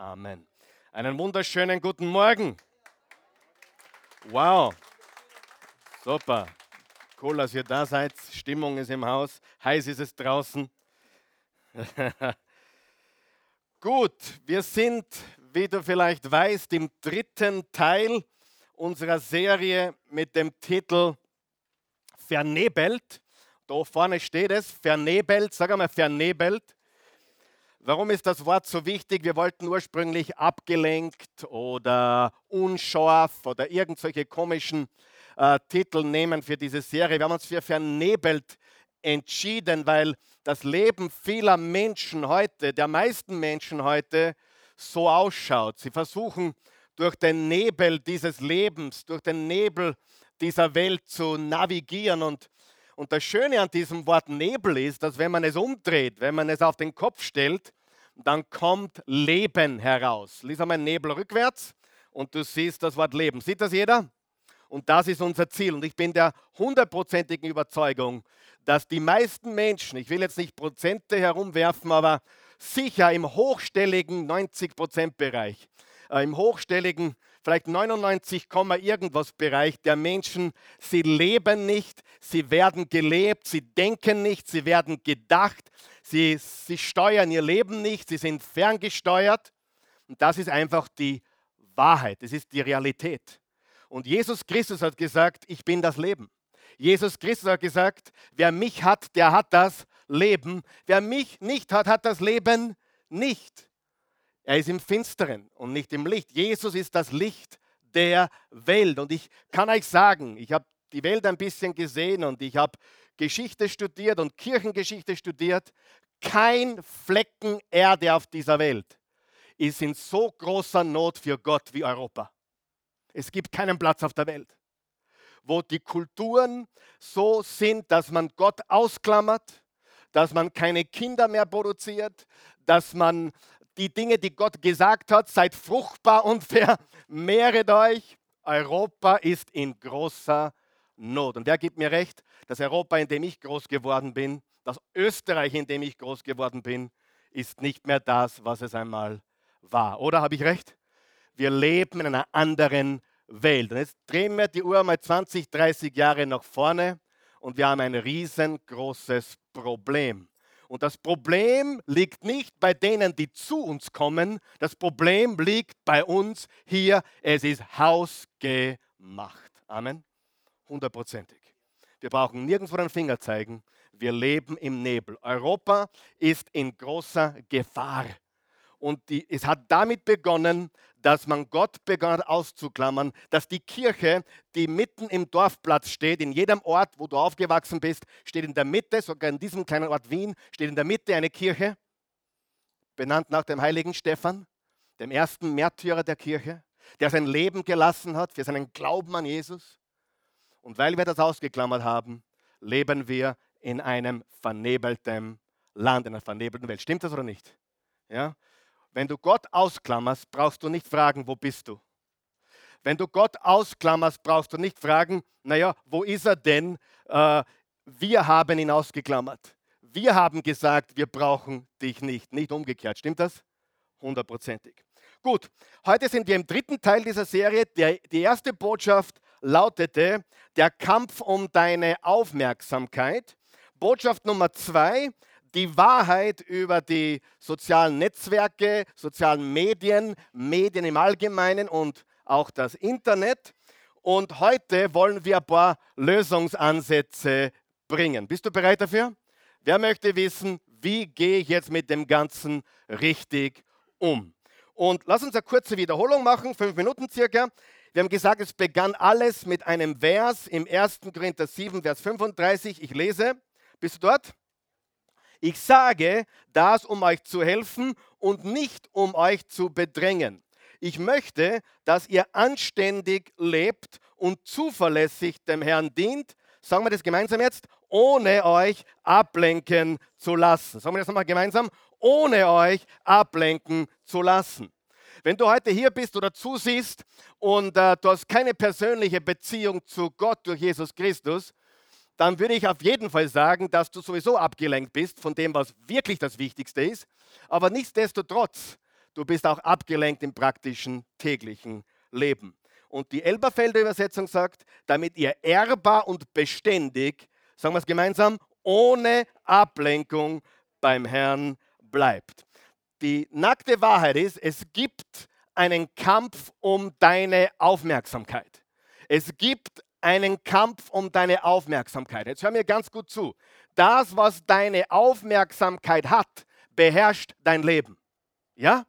Amen. Einen wunderschönen guten Morgen. Wow. Super. Cool, dass ihr da seid. Stimmung ist im Haus. Heiß ist es draußen. Gut, wir sind, wie du vielleicht weißt, im dritten Teil unserer Serie mit dem Titel Vernebelt. Da vorne steht es, vernebelt, sag einmal vernebelt. Warum ist das Wort so wichtig? Wir wollten ursprünglich abgelenkt oder unscharf oder irgendwelche komischen äh, Titel nehmen für diese Serie. Wir haben uns für vernebelt entschieden, weil das Leben vieler Menschen heute, der meisten Menschen heute, so ausschaut. Sie versuchen durch den Nebel dieses Lebens, durch den Nebel dieser Welt zu navigieren und und das Schöne an diesem Wort Nebel ist, dass wenn man es umdreht, wenn man es auf den Kopf stellt, dann kommt Leben heraus. Lies einmal Nebel rückwärts und du siehst das Wort Leben. Sieht das jeder? Und das ist unser Ziel. Und ich bin der hundertprozentigen Überzeugung, dass die meisten Menschen, ich will jetzt nicht Prozente herumwerfen, aber sicher im hochstelligen 90-Prozent-Bereich, äh, im hochstelligen vielleicht 99, irgendwas Bereich der Menschen, sie leben nicht, sie werden gelebt, sie denken nicht, sie werden gedacht, sie, sie steuern ihr Leben nicht, sie sind ferngesteuert. Und das ist einfach die Wahrheit, das ist die Realität. Und Jesus Christus hat gesagt, ich bin das Leben. Jesus Christus hat gesagt, wer mich hat, der hat das Leben. Wer mich nicht hat, hat das Leben nicht. Er ist im Finsteren und nicht im Licht. Jesus ist das Licht der Welt. Und ich kann euch sagen, ich habe die Welt ein bisschen gesehen und ich habe Geschichte studiert und Kirchengeschichte studiert. Kein Flecken Erde auf dieser Welt ist in so großer Not für Gott wie Europa. Es gibt keinen Platz auf der Welt, wo die Kulturen so sind, dass man Gott ausklammert, dass man keine Kinder mehr produziert, dass man die Dinge, die Gott gesagt hat, seid fruchtbar und vermehret euch. Europa ist in großer Not. Und wer gibt mir recht? Das Europa, in dem ich groß geworden bin, das Österreich, in dem ich groß geworden bin, ist nicht mehr das, was es einmal war. Oder habe ich recht? Wir leben in einer anderen Welt. Und jetzt drehen wir die Uhr mal 20, 30 Jahre nach vorne und wir haben ein riesengroßes Problem. Und das Problem liegt nicht bei denen, die zu uns kommen. Das Problem liegt bei uns hier. Es ist hausgemacht. Amen. Hundertprozentig. Wir brauchen nirgendwo den Finger zeigen. Wir leben im Nebel. Europa ist in großer Gefahr. Und die, es hat damit begonnen, dass man Gott begann auszuklammern, dass die Kirche, die mitten im Dorfplatz steht, in jedem Ort, wo du aufgewachsen bist, steht in der Mitte, sogar in diesem kleinen Ort Wien, steht in der Mitte eine Kirche, benannt nach dem heiligen Stephan, dem ersten Märtyrer der Kirche, der sein Leben gelassen hat für seinen Glauben an Jesus. Und weil wir das ausgeklammert haben, leben wir in einem vernebelten Land, in einer vernebelten Welt. Stimmt das oder nicht? Ja? Wenn du Gott ausklammerst, brauchst du nicht fragen, wo bist du? Wenn du Gott ausklammerst, brauchst du nicht fragen, naja, wo ist er denn? Äh, wir haben ihn ausgeklammert. Wir haben gesagt, wir brauchen dich nicht. Nicht umgekehrt. Stimmt das? Hundertprozentig. Gut, heute sind wir im dritten Teil dieser Serie. Die erste Botschaft lautete, der Kampf um deine Aufmerksamkeit. Botschaft Nummer zwei, die Wahrheit über die sozialen Netzwerke, sozialen Medien, Medien im Allgemeinen und auch das Internet. Und heute wollen wir ein paar Lösungsansätze bringen. Bist du bereit dafür? Wer möchte wissen, wie gehe ich jetzt mit dem Ganzen richtig um? Und lass uns eine kurze Wiederholung machen, fünf Minuten circa. Wir haben gesagt, es begann alles mit einem Vers im 1. Korinther 7, Vers 35. Ich lese. Bist du dort? Ich sage das, um euch zu helfen und nicht um euch zu bedrängen. Ich möchte, dass ihr anständig lebt und zuverlässig dem Herrn dient. Sagen wir das gemeinsam jetzt, ohne euch ablenken zu lassen. Sagen wir das nochmal gemeinsam, ohne euch ablenken zu lassen. Wenn du heute hier bist oder zusiehst und äh, du hast keine persönliche Beziehung zu Gott durch Jesus Christus, dann würde ich auf jeden Fall sagen, dass du sowieso abgelenkt bist von dem, was wirklich das Wichtigste ist. Aber nichtsdestotrotz, du bist auch abgelenkt im praktischen täglichen Leben. Und die Elberfelder Übersetzung sagt, damit ihr ehrbar und beständig, sagen wir es gemeinsam, ohne Ablenkung beim Herrn bleibt. Die nackte Wahrheit ist, es gibt einen Kampf um deine Aufmerksamkeit. Es gibt einen Kampf um deine Aufmerksamkeit. Jetzt hör mir ganz gut zu. Das, was deine Aufmerksamkeit hat, beherrscht dein Leben. Ja?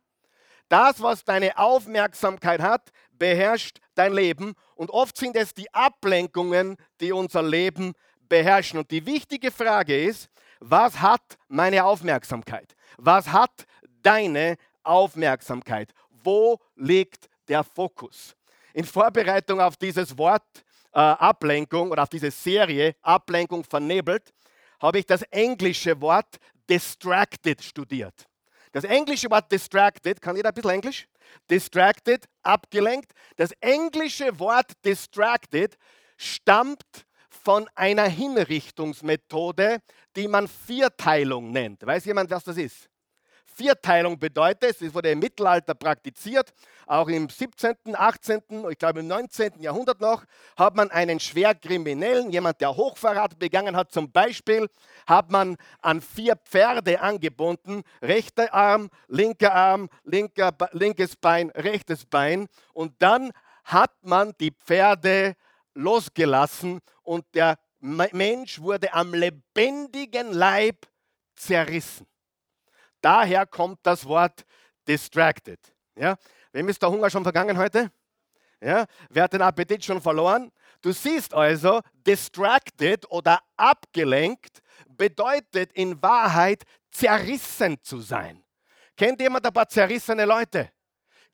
Das, was deine Aufmerksamkeit hat, beherrscht dein Leben. Und oft sind es die Ablenkungen, die unser Leben beherrschen. Und die wichtige Frage ist, was hat meine Aufmerksamkeit? Was hat deine Aufmerksamkeit? Wo liegt der Fokus? In Vorbereitung auf dieses Wort äh, Ablenkung oder auf diese Serie Ablenkung vernebelt, habe ich das englische Wort distracted studiert. Das englische Wort distracted, kann jeder ein bisschen Englisch? Distracted, abgelenkt. Das englische Wort distracted stammt von einer Hinrichtungsmethode, die man Vierteilung nennt. Weiß jemand, was das ist? Vierteilung bedeutet, es wurde im Mittelalter praktiziert, auch im 17., 18., ich glaube im 19. Jahrhundert noch, hat man einen Schwerkriminellen, jemand, der Hochverrat begangen hat, zum Beispiel, hat man an vier Pferde angebunden, rechter Arm, linker Arm, linker, linkes Bein, rechtes Bein und dann hat man die Pferde losgelassen und der Mensch wurde am lebendigen Leib zerrissen. Daher kommt das Wort distracted. Ja? Wem ist der Hunger schon vergangen heute? Ja? Wer hat den Appetit schon verloren? Du siehst also, distracted oder abgelenkt bedeutet in Wahrheit zerrissen zu sein. Kennt jemand ein paar zerrissene Leute?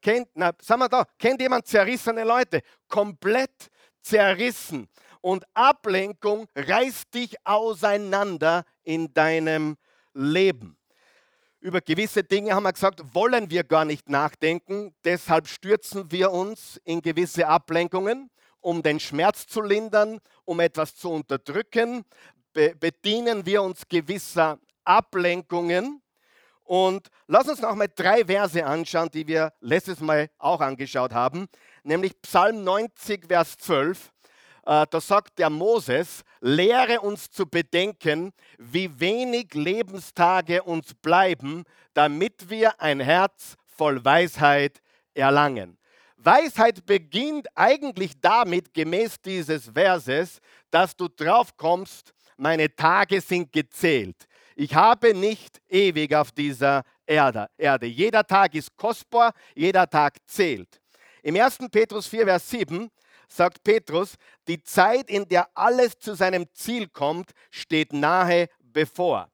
Kennt, na, sagen wir da, kennt jemand zerrissene Leute? Komplett zerrissen. Und Ablenkung reißt dich auseinander in deinem Leben. Über gewisse Dinge haben wir gesagt, wollen wir gar nicht nachdenken. Deshalb stürzen wir uns in gewisse Ablenkungen, um den Schmerz zu lindern, um etwas zu unterdrücken. Be bedienen wir uns gewisser Ablenkungen. Und lass uns noch mal drei Verse anschauen, die wir letztes Mal auch angeschaut haben, nämlich Psalm 90, Vers 12. Äh, da sagt der Moses, lehre uns zu bedenken, wie wenig Lebenstage uns bleiben, damit wir ein Herz voll Weisheit erlangen. Weisheit beginnt eigentlich damit, gemäß dieses Verses, dass du drauf kommst, meine Tage sind gezählt. Ich habe nicht ewig auf dieser Erde. Erde. Jeder Tag ist kostbar, jeder Tag zählt. Im 1. Petrus 4, Vers 7 sagt Petrus, die Zeit, in der alles zu seinem Ziel kommt, steht nahe bevor.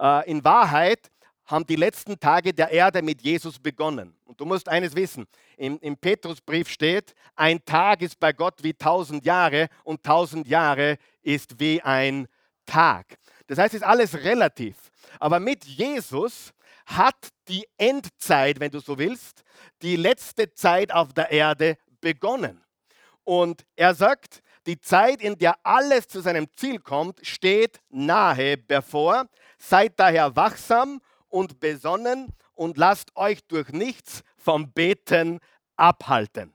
Äh, in Wahrheit haben die letzten Tage der Erde mit Jesus begonnen. Und du musst eines wissen, im, im Petrusbrief steht, ein Tag ist bei Gott wie tausend Jahre und tausend Jahre ist wie ein Tag. Das heißt, es ist alles relativ. Aber mit Jesus hat die Endzeit, wenn du so willst, die letzte Zeit auf der Erde begonnen. Und er sagt, die Zeit, in der alles zu seinem Ziel kommt, steht nahe bevor. Seid daher wachsam und besonnen und lasst euch durch nichts vom Beten abhalten.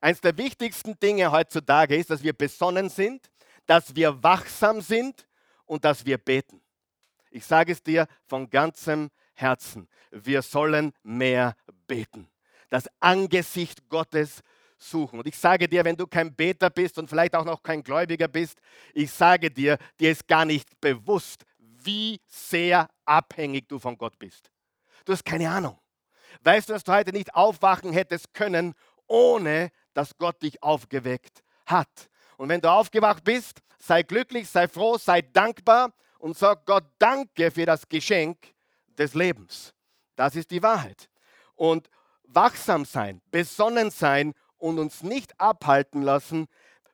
Eines der wichtigsten Dinge heutzutage ist, dass wir besonnen sind, dass wir wachsam sind und dass wir beten. Ich sage es dir von ganzem Herzen, wir sollen mehr beten. Das Angesicht Gottes suchen. Und ich sage dir, wenn du kein Beter bist und vielleicht auch noch kein Gläubiger bist, ich sage dir, dir ist gar nicht bewusst, wie sehr abhängig du von Gott bist. Du hast keine Ahnung. Weißt du, dass du heute nicht aufwachen hättest können, ohne dass Gott dich aufgeweckt hat? Und wenn du aufgewacht bist, sei glücklich, sei froh, sei dankbar und sag Gott Danke für das Geschenk des Lebens. Das ist die Wahrheit. Und wachsam sein, besonnen sein und uns nicht abhalten lassen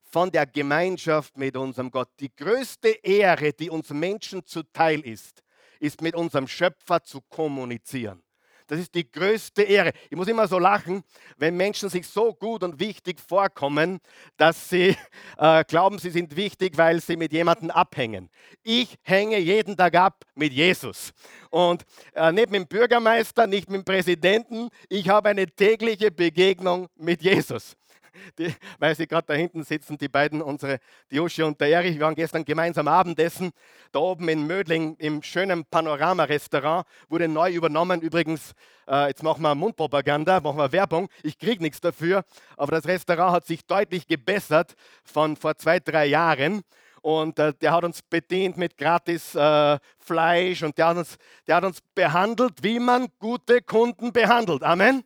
von der Gemeinschaft mit unserem Gott. Die größte Ehre, die uns Menschen zuteil ist, ist mit unserem Schöpfer zu kommunizieren. Das ist die größte Ehre. Ich muss immer so lachen, wenn Menschen sich so gut und wichtig vorkommen, dass sie äh, glauben, sie sind wichtig, weil sie mit jemandem abhängen. Ich hänge jeden Tag ab mit Jesus. Und äh, nicht mit dem Bürgermeister, nicht mit dem Präsidenten. Ich habe eine tägliche Begegnung mit Jesus die, weil sie gerade da hinten sitzen, die beiden, unsere, die Joshi und der Erich. Wir waren gestern gemeinsam Abendessen, da oben in Mödling im schönen Panorama-Restaurant, wurde neu übernommen. Übrigens, äh, jetzt machen wir Mundpropaganda, machen wir Werbung. Ich kriege nichts dafür, aber das Restaurant hat sich deutlich gebessert von vor zwei, drei Jahren. Und äh, der hat uns bedient mit gratis äh, Fleisch und der hat, uns, der hat uns behandelt, wie man gute Kunden behandelt. Amen.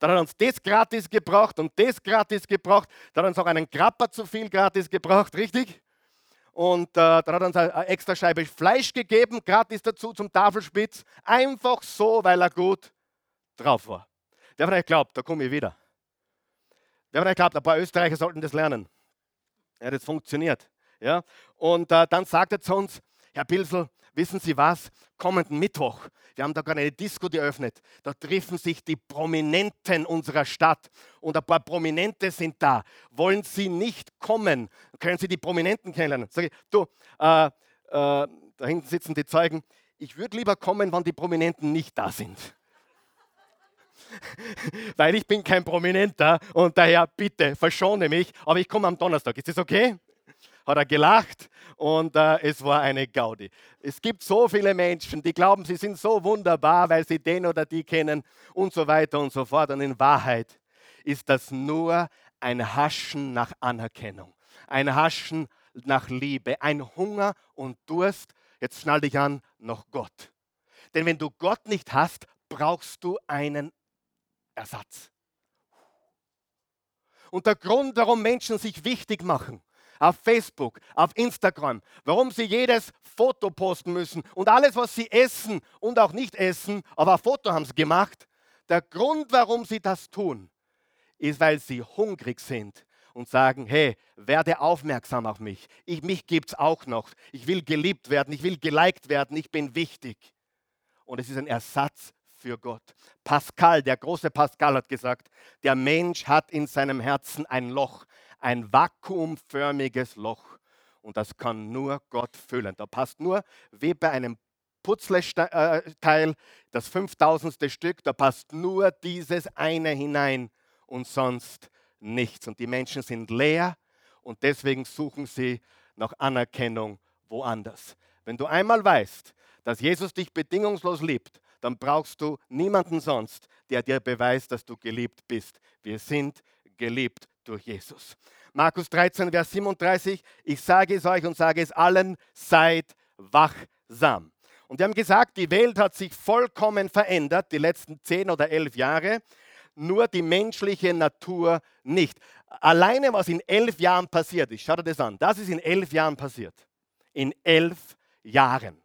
Dann hat er uns das gratis gebracht und das gratis gebracht. Dann hat er uns auch einen Krapper zu viel gratis gebracht, richtig? Und äh, dann hat er uns eine, extra Scheibe Fleisch gegeben, gratis dazu zum Tafelspitz. Einfach so, weil er gut drauf war. Wer von euch glaubt, da komme ich wieder. Wer von euch glaubt, ein paar Österreicher sollten das lernen. Ja, das funktioniert. Ja? Und äh, dann sagt er zu uns, Herr Pilsel, wissen Sie was? Kommenden Mittwoch, wir haben da gerade eine Disco geöffnet. Da treffen sich die Prominenten unserer Stadt und ein paar Prominente sind da. Wollen Sie nicht kommen? Können Sie die Prominenten kennenlernen? Sag ich, du, äh, äh, da hinten sitzen die Zeugen. Ich würde lieber kommen, wenn die Prominenten nicht da sind. Weil ich bin kein Prominenter und daher bitte verschone mich, aber ich komme am Donnerstag. Ist das okay? Hat er gelacht und äh, es war eine Gaudi. Es gibt so viele Menschen, die glauben, sie sind so wunderbar, weil sie den oder die kennen und so weiter und so fort. Und in Wahrheit ist das nur ein Haschen nach Anerkennung, ein Haschen nach Liebe, ein Hunger und Durst, jetzt schnall dich an, nach Gott. Denn wenn du Gott nicht hast, brauchst du einen Ersatz. Und der Grund, warum Menschen sich wichtig machen, auf Facebook, auf Instagram, warum sie jedes Foto posten müssen und alles, was sie essen und auch nicht essen, aber ein Foto haben sie gemacht. Der Grund, warum sie das tun, ist, weil sie hungrig sind und sagen, hey, werde aufmerksam auf mich. Ich, mich gibt es auch noch. Ich will geliebt werden, ich will geliked werden, ich bin wichtig. Und es ist ein Ersatz für Gott. Pascal, der große Pascal hat gesagt, der Mensch hat in seinem Herzen ein Loch, ein vakuumförmiges Loch. Und das kann nur Gott füllen. Da passt nur, wie bei einem Putzleteil, das 5000. Stück, da passt nur dieses eine hinein und sonst nichts. Und die Menschen sind leer und deswegen suchen sie nach Anerkennung woanders. Wenn du einmal weißt, dass Jesus dich bedingungslos liebt, dann brauchst du niemanden sonst, der dir beweist, dass du geliebt bist. Wir sind geliebt durch Jesus. Markus 13, Vers 37, ich sage es euch und sage es allen, seid wachsam. Und wir haben gesagt, die Welt hat sich vollkommen verändert, die letzten zehn oder elf Jahre, nur die menschliche Natur nicht. Alleine, was in elf Jahren passiert ist, schaut dir das an, das ist in elf Jahren passiert. In elf Jahren.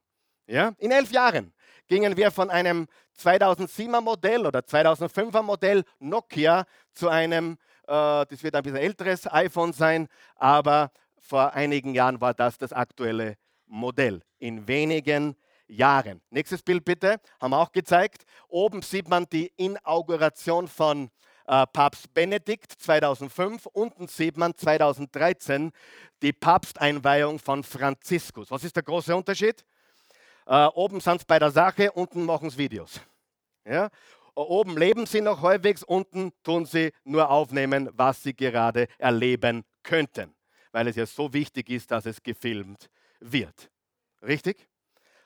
Ja? In elf Jahren gingen wir von einem 2007er Modell oder 2005er Modell Nokia zu einem das wird ein bisschen älteres iPhone sein, aber vor einigen Jahren war das das aktuelle Modell. In wenigen Jahren. Nächstes Bild bitte, haben wir auch gezeigt. Oben sieht man die Inauguration von äh, Papst Benedikt 2005. Unten sieht man 2013 die Papsteinweihung von Franziskus. Was ist der große Unterschied? Äh, oben sind sie bei der Sache, unten machen sie Videos. Ja? Oben leben sie noch halbwegs, unten tun sie nur aufnehmen, was sie gerade erleben könnten, weil es ja so wichtig ist, dass es gefilmt wird. Richtig?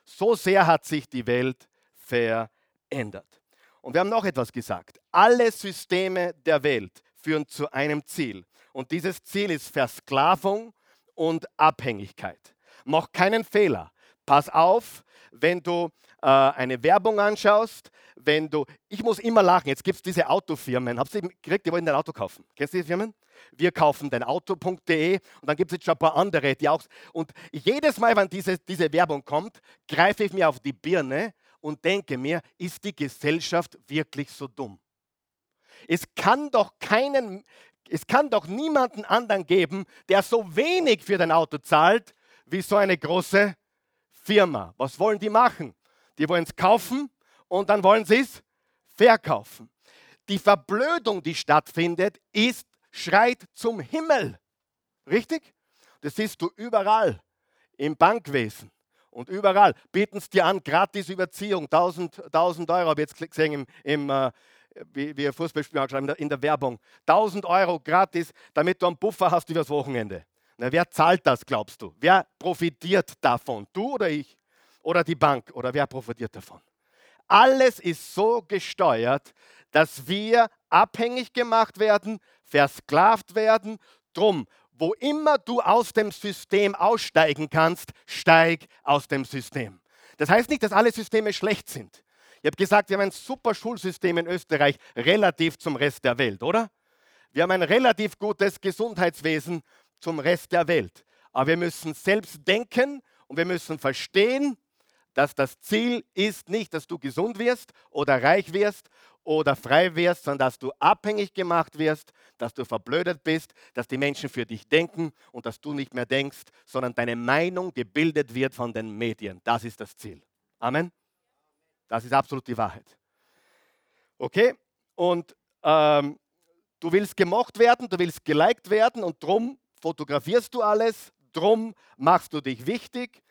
So sehr hat sich die Welt verändert. Und wir haben noch etwas gesagt. Alle Systeme der Welt führen zu einem Ziel. Und dieses Ziel ist Versklavung und Abhängigkeit. Mach keinen Fehler. Pass auf, wenn du äh, eine Werbung anschaust, wenn du, ich muss immer lachen, jetzt gibt es diese Autofirmen, habt ihr gekriegt, die wollen dein Auto kaufen. Kennst du diese Firmen? Wir kaufen dein Auto.de und dann gibt es jetzt schon ein paar andere, die auch, und jedes Mal, wenn diese, diese Werbung kommt, greife ich mir auf die Birne und denke mir, ist die Gesellschaft wirklich so dumm? Es kann doch keinen, es kann doch niemanden anderen geben, der so wenig für dein Auto zahlt, wie so eine große Firma. Was wollen die machen? Die wollen es kaufen und dann wollen sie es verkaufen. Die Verblödung, die stattfindet, ist, schreit zum Himmel. Richtig? Das siehst du überall im Bankwesen und überall. Bieten es dir an, gratis Überziehung, 1000, 1000 Euro, habe ich jetzt gesehen im, im äh, wie, wie ein Fußballspiel angeschrieben, in der, in der Werbung. 1000 Euro gratis, damit du einen Buffer hast übers Wochenende. Na, wer zahlt das, glaubst du? Wer profitiert davon? Du oder ich? Oder die Bank? Oder wer profitiert davon? Alles ist so gesteuert, dass wir abhängig gemacht werden, versklavt werden. Drum, wo immer du aus dem System aussteigen kannst, steig aus dem System. Das heißt nicht, dass alle Systeme schlecht sind. Ich habe gesagt, wir haben ein super Schulsystem in Österreich relativ zum Rest der Welt, oder? Wir haben ein relativ gutes Gesundheitswesen zum Rest der Welt. Aber wir müssen selbst denken und wir müssen verstehen, dass das Ziel ist nicht, dass du gesund wirst oder reich wirst oder frei wirst, sondern dass du abhängig gemacht wirst, dass du verblödet bist, dass die Menschen für dich denken und dass du nicht mehr denkst, sondern deine Meinung gebildet wird von den Medien. Das ist das Ziel. Amen. Das ist absolut die Wahrheit. Okay? Und ähm, du willst gemocht werden, du willst geliked werden und drum fotografierst du alles, drum machst du dich wichtig.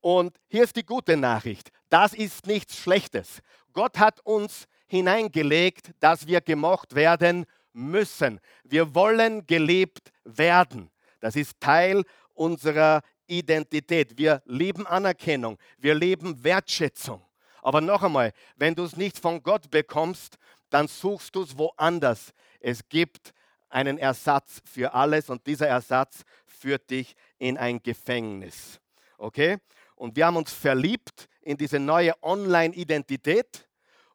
Und hier ist die gute Nachricht. Das ist nichts Schlechtes. Gott hat uns hineingelegt, dass wir gemocht werden müssen. Wir wollen gelebt werden. Das ist Teil unserer Identität. Wir lieben Anerkennung. Wir lieben Wertschätzung. Aber noch einmal, wenn du es nicht von Gott bekommst, dann suchst du es woanders. Es gibt einen Ersatz für alles und dieser Ersatz führt dich in ein Gefängnis. Okay? Und wir haben uns verliebt in diese neue Online-Identität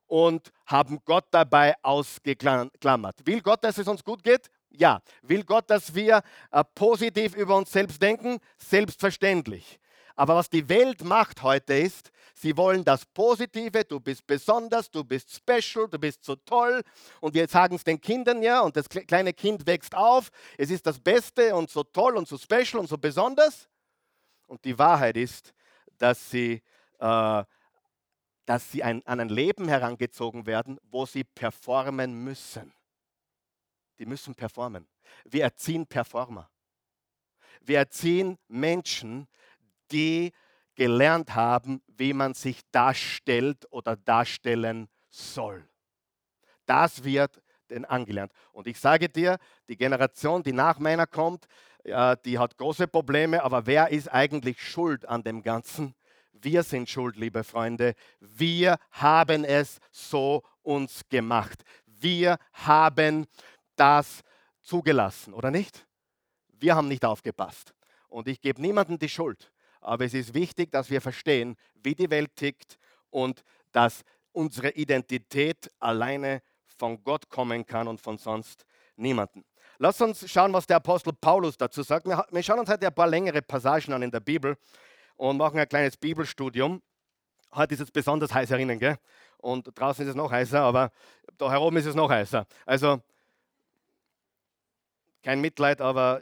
und haben Gott dabei ausgeklammert. Will Gott, dass es uns gut geht? Ja. Will Gott, dass wir äh, positiv über uns selbst denken? Selbstverständlich. Aber was die Welt macht heute ist, sie wollen das Positive, du bist besonders, du bist special, du bist so toll. Und wir sagen es den Kindern ja, und das kleine Kind wächst auf, es ist das Beste und so toll und so special und so besonders. Und die Wahrheit ist, dass sie, äh, dass sie ein, an ein Leben herangezogen werden, wo sie performen müssen. Die müssen performen. Wir erziehen Performer. Wir erziehen Menschen, die gelernt haben, wie man sich darstellt oder darstellen soll. Das wird denn angelernt. Und ich sage dir, die Generation, die nach meiner kommt, die hat große Probleme, aber wer ist eigentlich schuld an dem Ganzen? Wir sind schuld, liebe Freunde. Wir haben es so uns gemacht. Wir haben das zugelassen, oder nicht? Wir haben nicht aufgepasst. Und ich gebe niemandem die Schuld. Aber es ist wichtig, dass wir verstehen, wie die Welt tickt und dass unsere Identität alleine von Gott kommen kann und von sonst niemanden. Lass uns schauen, was der Apostel Paulus dazu sagt. Wir schauen uns heute ein paar längere Passagen an in der Bibel und machen ein kleines Bibelstudium. Heute ist es besonders heiß herinnen, gell? Und draußen ist es noch heißer, aber da herum ist es noch heißer. Also kein Mitleid, aber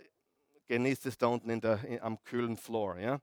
genießt es da unten in der, am kühlen Floor. Ja?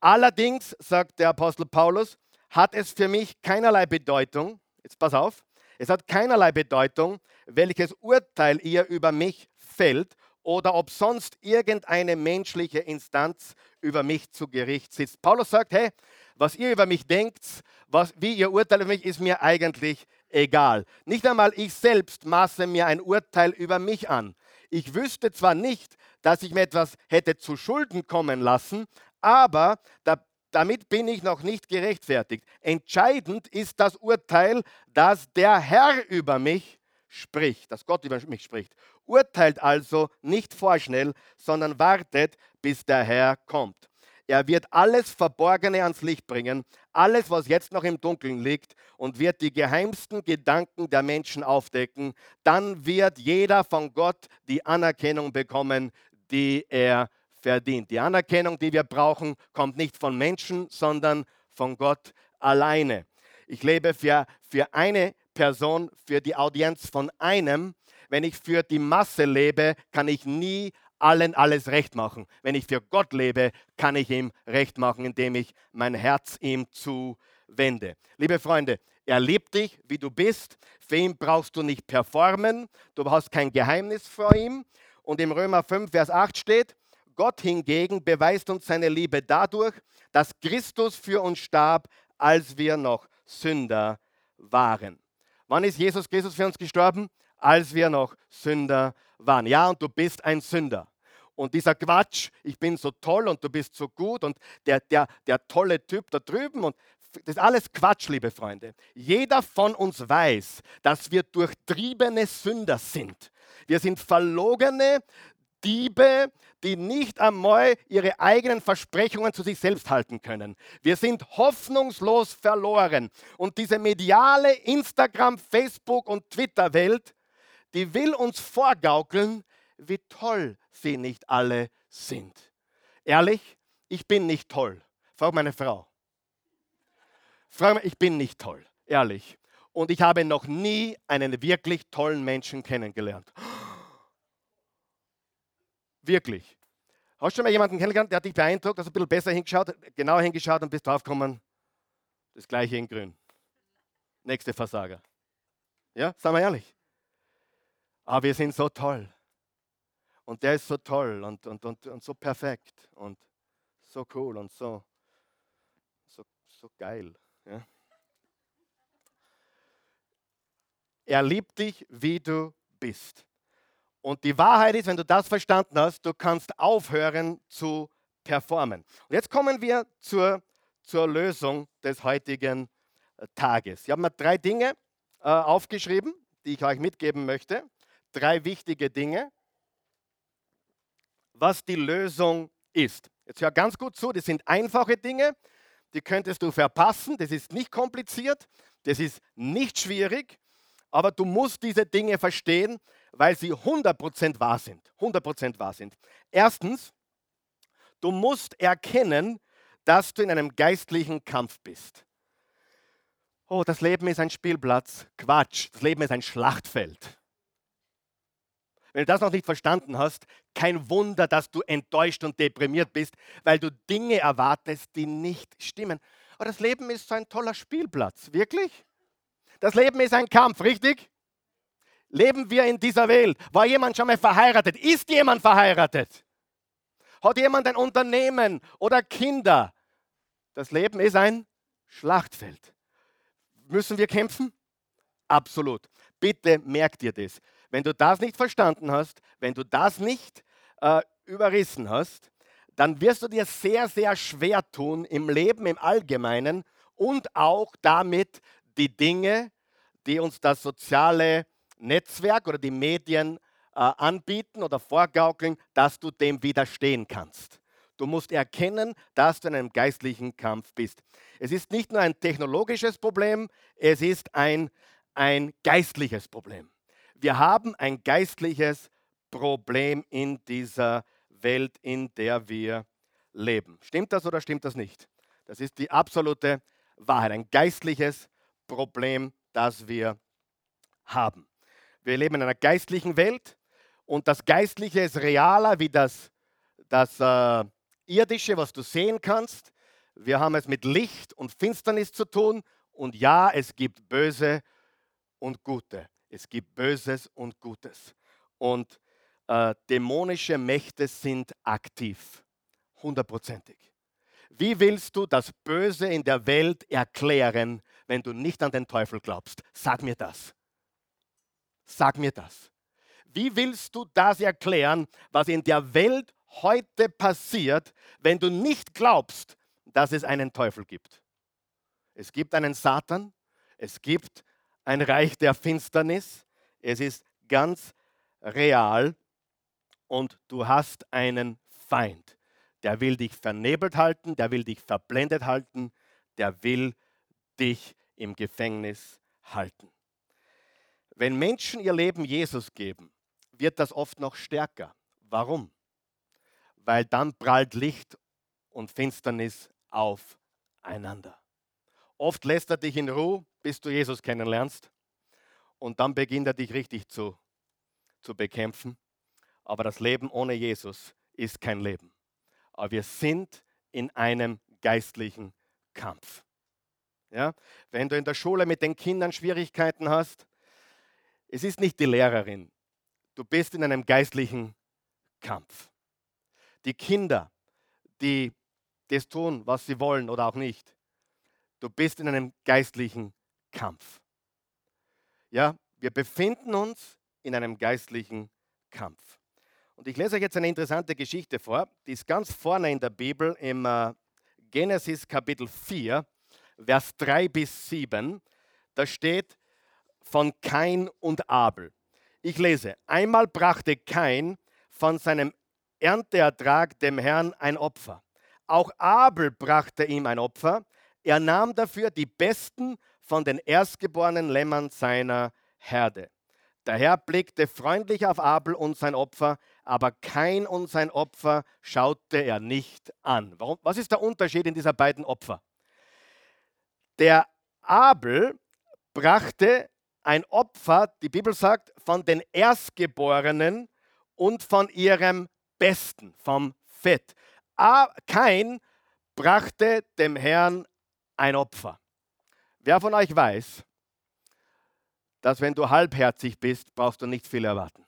Allerdings, sagt der Apostel Paulus, hat es für mich keinerlei Bedeutung, jetzt pass auf, es hat keinerlei Bedeutung, welches Urteil ihr über mich fällt oder ob sonst irgendeine menschliche Instanz über mich zu Gericht sitzt. Paulus sagt, hey, was ihr über mich denkt, was, wie ihr urteilt über mich, ist mir eigentlich egal. Nicht einmal ich selbst maße mir ein Urteil über mich an. Ich wüsste zwar nicht, dass ich mir etwas hätte zu Schulden kommen lassen, aber da, damit bin ich noch nicht gerechtfertigt. Entscheidend ist das Urteil, dass der Herr über mich spricht, dass Gott über mich spricht. Urteilt also nicht vorschnell, sondern wartet, bis der Herr kommt. Er wird alles Verborgene ans Licht bringen, alles, was jetzt noch im Dunkeln liegt, und wird die geheimsten Gedanken der Menschen aufdecken. Dann wird jeder von Gott die Anerkennung bekommen, die er verdient. Die Anerkennung, die wir brauchen, kommt nicht von Menschen, sondern von Gott alleine. Ich lebe für, für eine Person, für die Audienz von einem. Wenn ich für die Masse lebe, kann ich nie allen alles recht machen. Wenn ich für Gott lebe, kann ich ihm recht machen, indem ich mein Herz ihm zuwende. Liebe Freunde, Er liebt dich, wie du bist. Für ihn brauchst du nicht performen. Du hast kein Geheimnis vor ihm. Und im Römer 5, Vers 8 steht, Gott hingegen beweist uns seine Liebe dadurch, dass Christus für uns starb, als wir noch Sünder waren. Wann ist Jesus Christus für uns gestorben? Als wir noch Sünder waren. Ja, und du bist ein Sünder. Und dieser Quatsch, ich bin so toll und du bist so gut und der, der, der tolle Typ da drüben und das ist alles Quatsch, liebe Freunde. Jeder von uns weiß, dass wir durchtriebene Sünder sind. Wir sind verlogene, Diebe, die nicht einmal ihre eigenen Versprechungen zu sich selbst halten können. Wir sind hoffnungslos verloren. Und diese mediale Instagram, Facebook und Twitter-Welt, die will uns vorgaukeln, wie toll sie nicht alle sind. Ehrlich, ich bin nicht toll. Frag meine Frau. Frag mich, ich bin nicht toll, ehrlich. Und ich habe noch nie einen wirklich tollen Menschen kennengelernt. Wirklich. Hast du schon mal jemanden kennengelernt, der hat dich beeindruckt, hast ein bisschen besser hingeschaut, genauer hingeschaut und bist draufgekommen, das gleiche in grün. Nächste Versager. Ja, sagen wir ehrlich. Aber wir sind so toll. Und der ist so toll und, und, und, und so perfekt und so cool und so, so, so geil. Ja. Er liebt dich, wie du bist. Und die Wahrheit ist, wenn du das verstanden hast, du kannst aufhören zu performen. Und jetzt kommen wir zur, zur Lösung des heutigen äh, Tages. Ich habe mir drei Dinge äh, aufgeschrieben, die ich euch mitgeben möchte. Drei wichtige Dinge, was die Lösung ist. Jetzt hör ganz gut zu, das sind einfache Dinge, die könntest du verpassen. Das ist nicht kompliziert, das ist nicht schwierig, aber du musst diese Dinge verstehen, weil sie 100% wahr sind. 100% wahr sind. Erstens, du musst erkennen, dass du in einem geistlichen Kampf bist. Oh, das Leben ist ein Spielplatz. Quatsch, das Leben ist ein Schlachtfeld. Wenn du das noch nicht verstanden hast, kein Wunder, dass du enttäuscht und deprimiert bist, weil du Dinge erwartest, die nicht stimmen. Aber das Leben ist so ein toller Spielplatz, wirklich? Das Leben ist ein Kampf, richtig? Leben wir in dieser Welt? War jemand schon mal verheiratet? Ist jemand verheiratet? Hat jemand ein Unternehmen oder Kinder? Das Leben ist ein Schlachtfeld. Müssen wir kämpfen? Absolut. Bitte merk dir das. Wenn du das nicht verstanden hast, wenn du das nicht äh, überrissen hast, dann wirst du dir sehr, sehr schwer tun im Leben im Allgemeinen und auch damit die Dinge, die uns das soziale Netzwerk oder die Medien äh, anbieten oder vorgaukeln, dass du dem widerstehen kannst. Du musst erkennen, dass du in einem geistlichen Kampf bist. Es ist nicht nur ein technologisches Problem, es ist ein, ein geistliches Problem. Wir haben ein geistliches Problem in dieser Welt, in der wir leben. Stimmt das oder stimmt das nicht? Das ist die absolute Wahrheit, ein geistliches Problem, das wir haben. Wir leben in einer geistlichen Welt und das Geistliche ist realer wie das, das äh, Irdische, was du sehen kannst. Wir haben es mit Licht und Finsternis zu tun und ja, es gibt Böse und Gute. Es gibt Böses und Gutes. Und äh, dämonische Mächte sind aktiv, hundertprozentig. Wie willst du das Böse in der Welt erklären, wenn du nicht an den Teufel glaubst? Sag mir das. Sag mir das. Wie willst du das erklären, was in der Welt heute passiert, wenn du nicht glaubst, dass es einen Teufel gibt? Es gibt einen Satan, es gibt ein Reich der Finsternis, es ist ganz real und du hast einen Feind. Der will dich vernebelt halten, der will dich verblendet halten, der will dich im Gefängnis halten. Wenn Menschen ihr Leben Jesus geben, wird das oft noch stärker. Warum? Weil dann prallt Licht und Finsternis aufeinander. Oft lässt er dich in Ruhe, bis du Jesus kennenlernst. Und dann beginnt er dich richtig zu, zu bekämpfen. Aber das Leben ohne Jesus ist kein Leben. Aber wir sind in einem geistlichen Kampf. Ja? Wenn du in der Schule mit den Kindern Schwierigkeiten hast, es ist nicht die Lehrerin. Du bist in einem geistlichen Kampf. Die Kinder, die das tun, was sie wollen oder auch nicht, du bist in einem geistlichen Kampf. Ja, wir befinden uns in einem geistlichen Kampf. Und ich lese euch jetzt eine interessante Geschichte vor, die ist ganz vorne in der Bibel im äh, Genesis Kapitel 4, Vers 3 bis 7. Da steht von Kain und Abel. Ich lese, einmal brachte Kain von seinem Ernteertrag dem Herrn ein Opfer. Auch Abel brachte ihm ein Opfer. Er nahm dafür die besten von den erstgeborenen Lämmern seiner Herde. Der Herr blickte freundlich auf Abel und sein Opfer, aber kein und sein Opfer schaute er nicht an. Warum? Was ist der Unterschied in dieser beiden Opfer? Der Abel brachte ein Opfer, die Bibel sagt, von den Erstgeborenen und von ihrem Besten, vom Fett. Kein brachte dem Herrn ein Opfer. Wer von euch weiß, dass wenn du halbherzig bist, brauchst du nicht viel erwarten.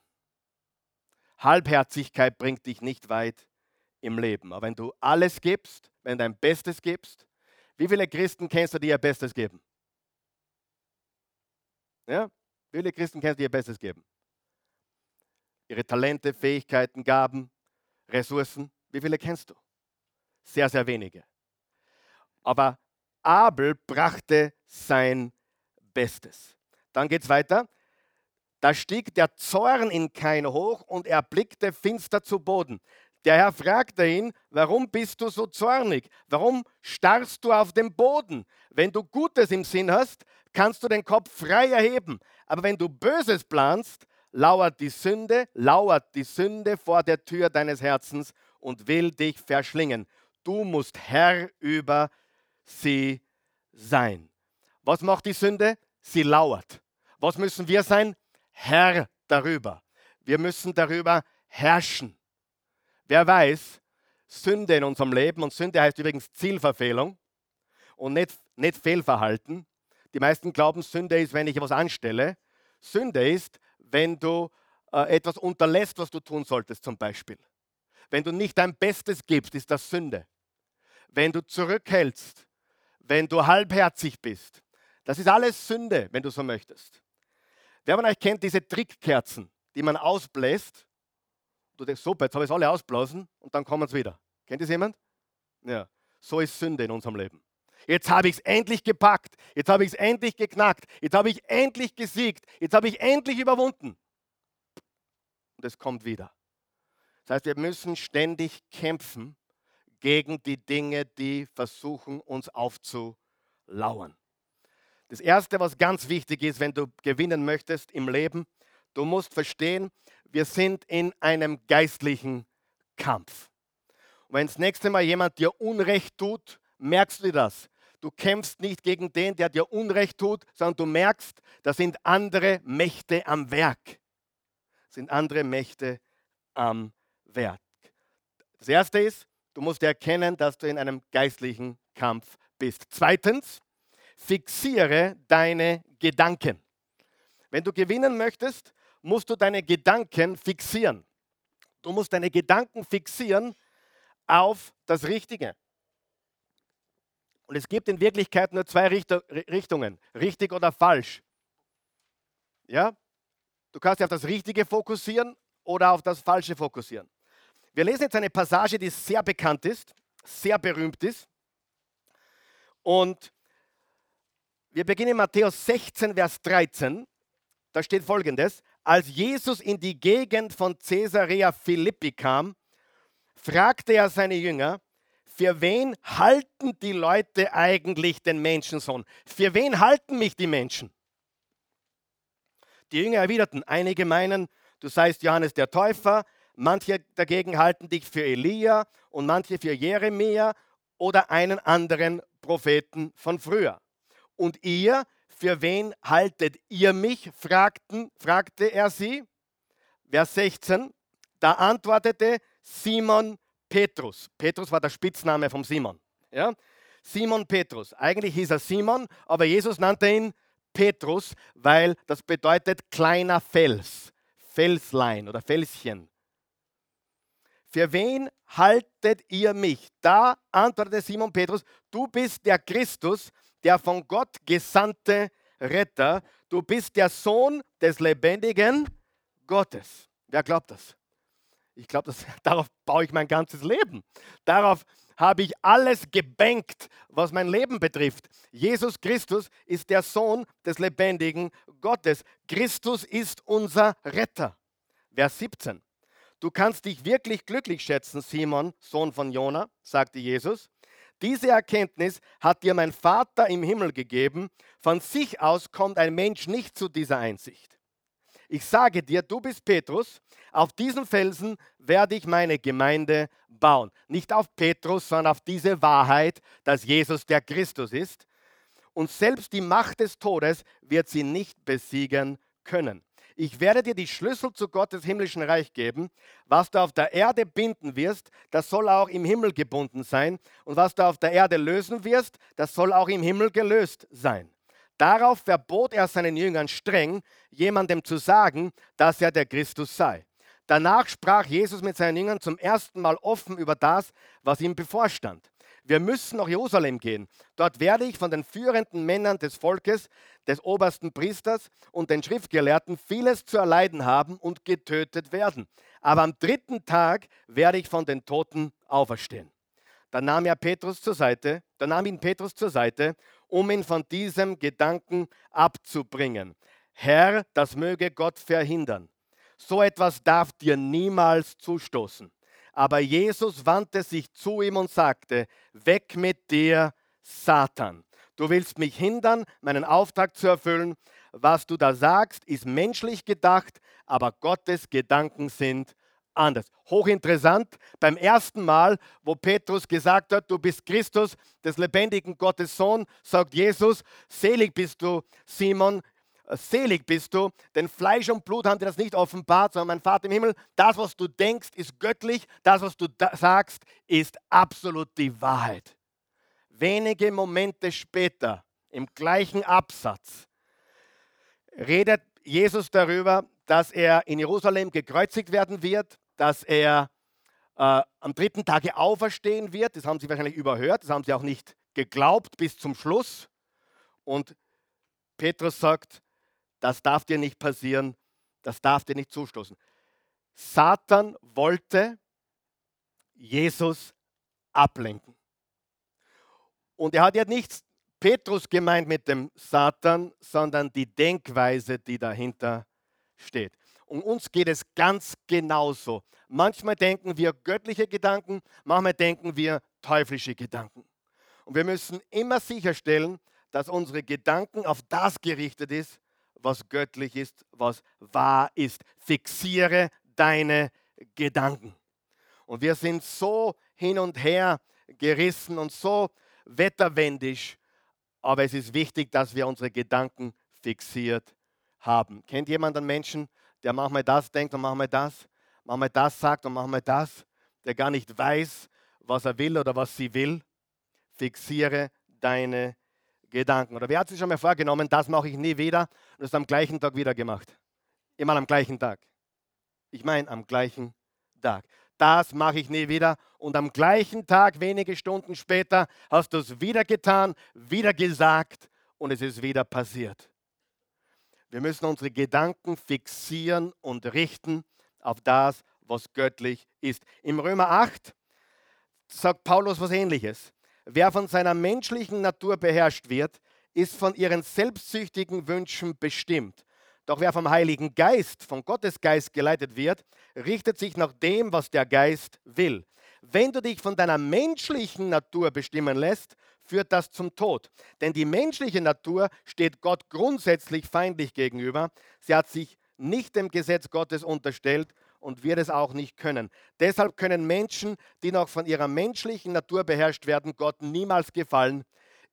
Halbherzigkeit bringt dich nicht weit im Leben. Aber wenn du alles gibst, wenn du dein Bestes gibst, wie viele Christen kennst du, die ihr Bestes geben? Ja? Viele Christen die ihr Bestes geben? Ihre Talente, Fähigkeiten, Gaben, Ressourcen. Wie viele kennst du? Sehr, sehr wenige. Aber Abel brachte sein Bestes. Dann geht es weiter. Da stieg der Zorn in Kain hoch und er blickte finster zu Boden. Der Herr fragte ihn, warum bist du so zornig? Warum starrst du auf den Boden? Wenn du Gutes im Sinn hast, kannst du den Kopf frei erheben. Aber wenn du Böses planst, lauert die Sünde, lauert die Sünde vor der Tür deines Herzens und will dich verschlingen. Du musst Herr über sie sein. Was macht die Sünde? Sie lauert. Was müssen wir sein? Herr darüber. Wir müssen darüber herrschen. Wer weiß, Sünde in unserem Leben, und Sünde heißt übrigens Zielverfehlung und nicht, nicht Fehlverhalten. Die meisten glauben, Sünde ist, wenn ich etwas anstelle. Sünde ist, wenn du äh, etwas unterlässt, was du tun solltest, zum Beispiel. Wenn du nicht dein Bestes gibst, ist das Sünde. Wenn du zurückhältst, wenn du halbherzig bist, das ist alles Sünde, wenn du so möchtest. Wer von euch kennt diese Trickkerzen, die man ausbläst? Du denkst, super, jetzt habe ich es alle ausblasen und dann kommen sie wieder. Kennt das jemand? Ja, so ist Sünde in unserem Leben. Jetzt habe ich es endlich gepackt. Jetzt habe ich es endlich geknackt. Jetzt habe ich endlich gesiegt. Jetzt habe ich endlich überwunden. Und es kommt wieder. Das heißt, wir müssen ständig kämpfen gegen die Dinge, die versuchen, uns aufzulauern. Das Erste, was ganz wichtig ist, wenn du gewinnen möchtest im Leben, du musst verstehen, wir sind in einem geistlichen Kampf. Und wenn das nächste Mal jemand dir Unrecht tut, merkst du das. Du kämpfst nicht gegen den, der dir Unrecht tut, sondern du merkst, da sind andere Mächte am Werk. Sind andere Mächte am Werk. Das erste ist, du musst erkennen, dass du in einem geistlichen Kampf bist. Zweitens, fixiere deine Gedanken. Wenn du gewinnen möchtest, musst du deine Gedanken fixieren. Du musst deine Gedanken fixieren auf das Richtige. Und es gibt in Wirklichkeit nur zwei Richtungen, richtig oder falsch. Ja? Du kannst dich auf das Richtige fokussieren oder auf das Falsche fokussieren. Wir lesen jetzt eine Passage, die sehr bekannt ist, sehr berühmt ist. Und wir beginnen in Matthäus 16, Vers 13. Da steht folgendes: Als Jesus in die Gegend von Caesarea Philippi kam, fragte er seine Jünger, für wen halten die Leute eigentlich den Menschensohn? Für wen halten mich die Menschen? Die Jünger erwiderten, einige meinen, du seist Johannes der Täufer, manche dagegen halten dich für Elia und manche für Jeremia oder einen anderen Propheten von früher. Und ihr, für wen haltet ihr mich? Fragten, fragte er sie. Vers 16, da antwortete Simon Petrus. Petrus war der Spitzname von Simon. Ja? Simon Petrus. Eigentlich hieß er Simon, aber Jesus nannte ihn Petrus, weil das bedeutet kleiner Fels, Felslein oder Felschen. Für wen haltet ihr mich? Da antwortete Simon Petrus, du bist der Christus, der von Gott gesandte Retter. Du bist der Sohn des lebendigen Gottes. Wer glaubt das? Ich glaube, darauf baue ich mein ganzes Leben. Darauf habe ich alles gebankt, was mein Leben betrifft. Jesus Christus ist der Sohn des lebendigen Gottes. Christus ist unser Retter. Vers 17. Du kannst dich wirklich glücklich schätzen, Simon, Sohn von Jona, sagte Jesus. Diese Erkenntnis hat dir mein Vater im Himmel gegeben. Von sich aus kommt ein Mensch nicht zu dieser Einsicht. Ich sage dir, du bist Petrus, auf diesen Felsen werde ich meine Gemeinde bauen. Nicht auf Petrus, sondern auf diese Wahrheit, dass Jesus der Christus ist. Und selbst die Macht des Todes wird sie nicht besiegen können. Ich werde dir die Schlüssel zu Gottes himmlischen Reich geben. Was du auf der Erde binden wirst, das soll auch im Himmel gebunden sein. Und was du auf der Erde lösen wirst, das soll auch im Himmel gelöst sein. Darauf verbot er seinen Jüngern streng, jemandem zu sagen, dass er der Christus sei. Danach sprach Jesus mit seinen Jüngern zum ersten Mal offen über das, was ihm bevorstand. Wir müssen nach Jerusalem gehen. Dort werde ich von den führenden Männern des Volkes, des obersten Priesters und den Schriftgelehrten vieles zu erleiden haben und getötet werden. Aber am dritten Tag werde ich von den Toten auferstehen. Dann nahm er Petrus zur Seite, dann nahm ihn Petrus zur Seite um ihn von diesem Gedanken abzubringen. Herr, das möge Gott verhindern. So etwas darf dir niemals zustoßen. Aber Jesus wandte sich zu ihm und sagte, weg mit dir, Satan. Du willst mich hindern, meinen Auftrag zu erfüllen. Was du da sagst, ist menschlich gedacht, aber Gottes Gedanken sind anders. Hochinteressant, beim ersten Mal, wo Petrus gesagt hat, du bist Christus, des lebendigen Gottes Sohn, sagt Jesus, selig bist du, Simon, äh, selig bist du, denn Fleisch und Blut haben dir das nicht offenbart, sondern mein Vater im Himmel, das, was du denkst, ist göttlich, das, was du sagst, ist absolut die Wahrheit. Wenige Momente später, im gleichen Absatz, redet Jesus darüber, dass er in Jerusalem gekreuzigt werden wird, dass er äh, am dritten Tage auferstehen wird. Das haben sie wahrscheinlich überhört, das haben sie auch nicht geglaubt bis zum Schluss. Und Petrus sagt, das darf dir nicht passieren, das darf dir nicht zustoßen. Satan wollte Jesus ablenken. Und er hat ja nichts Petrus gemeint mit dem Satan, sondern die Denkweise, die dahinter steht. Und uns geht es ganz genauso. Manchmal denken wir göttliche Gedanken, manchmal denken wir teuflische Gedanken. Und wir müssen immer sicherstellen, dass unsere Gedanken auf das gerichtet ist, was göttlich ist, was wahr ist. Fixiere deine Gedanken. Und wir sind so hin und her gerissen und so wetterwendig, aber es ist wichtig, dass wir unsere Gedanken fixiert haben. Kennt jemand einen Menschen, der manchmal das denkt und manchmal das, manchmal das sagt und manchmal das, der gar nicht weiß, was er will oder was sie will? Fixiere deine Gedanken. Oder wer hat sich schon mal vorgenommen, das mache ich nie wieder und es am gleichen Tag wieder gemacht? Immer am gleichen Tag. Ich meine am gleichen Tag. Das mache ich nie wieder. Und am gleichen Tag, wenige Stunden später, hast du es wieder getan, wieder gesagt und es ist wieder passiert. Wir müssen unsere Gedanken fixieren und richten auf das, was göttlich ist. Im Römer 8 sagt Paulus was ähnliches. Wer von seiner menschlichen Natur beherrscht wird, ist von ihren selbstsüchtigen Wünschen bestimmt. Doch wer vom Heiligen Geist, von Gottes Geist geleitet wird, richtet sich nach dem, was der Geist will. Wenn du dich von deiner menschlichen Natur bestimmen lässt, führt das zum Tod. Denn die menschliche Natur steht Gott grundsätzlich feindlich gegenüber. Sie hat sich nicht dem Gesetz Gottes unterstellt und wird es auch nicht können. Deshalb können Menschen, die noch von ihrer menschlichen Natur beherrscht werden, Gott niemals gefallen.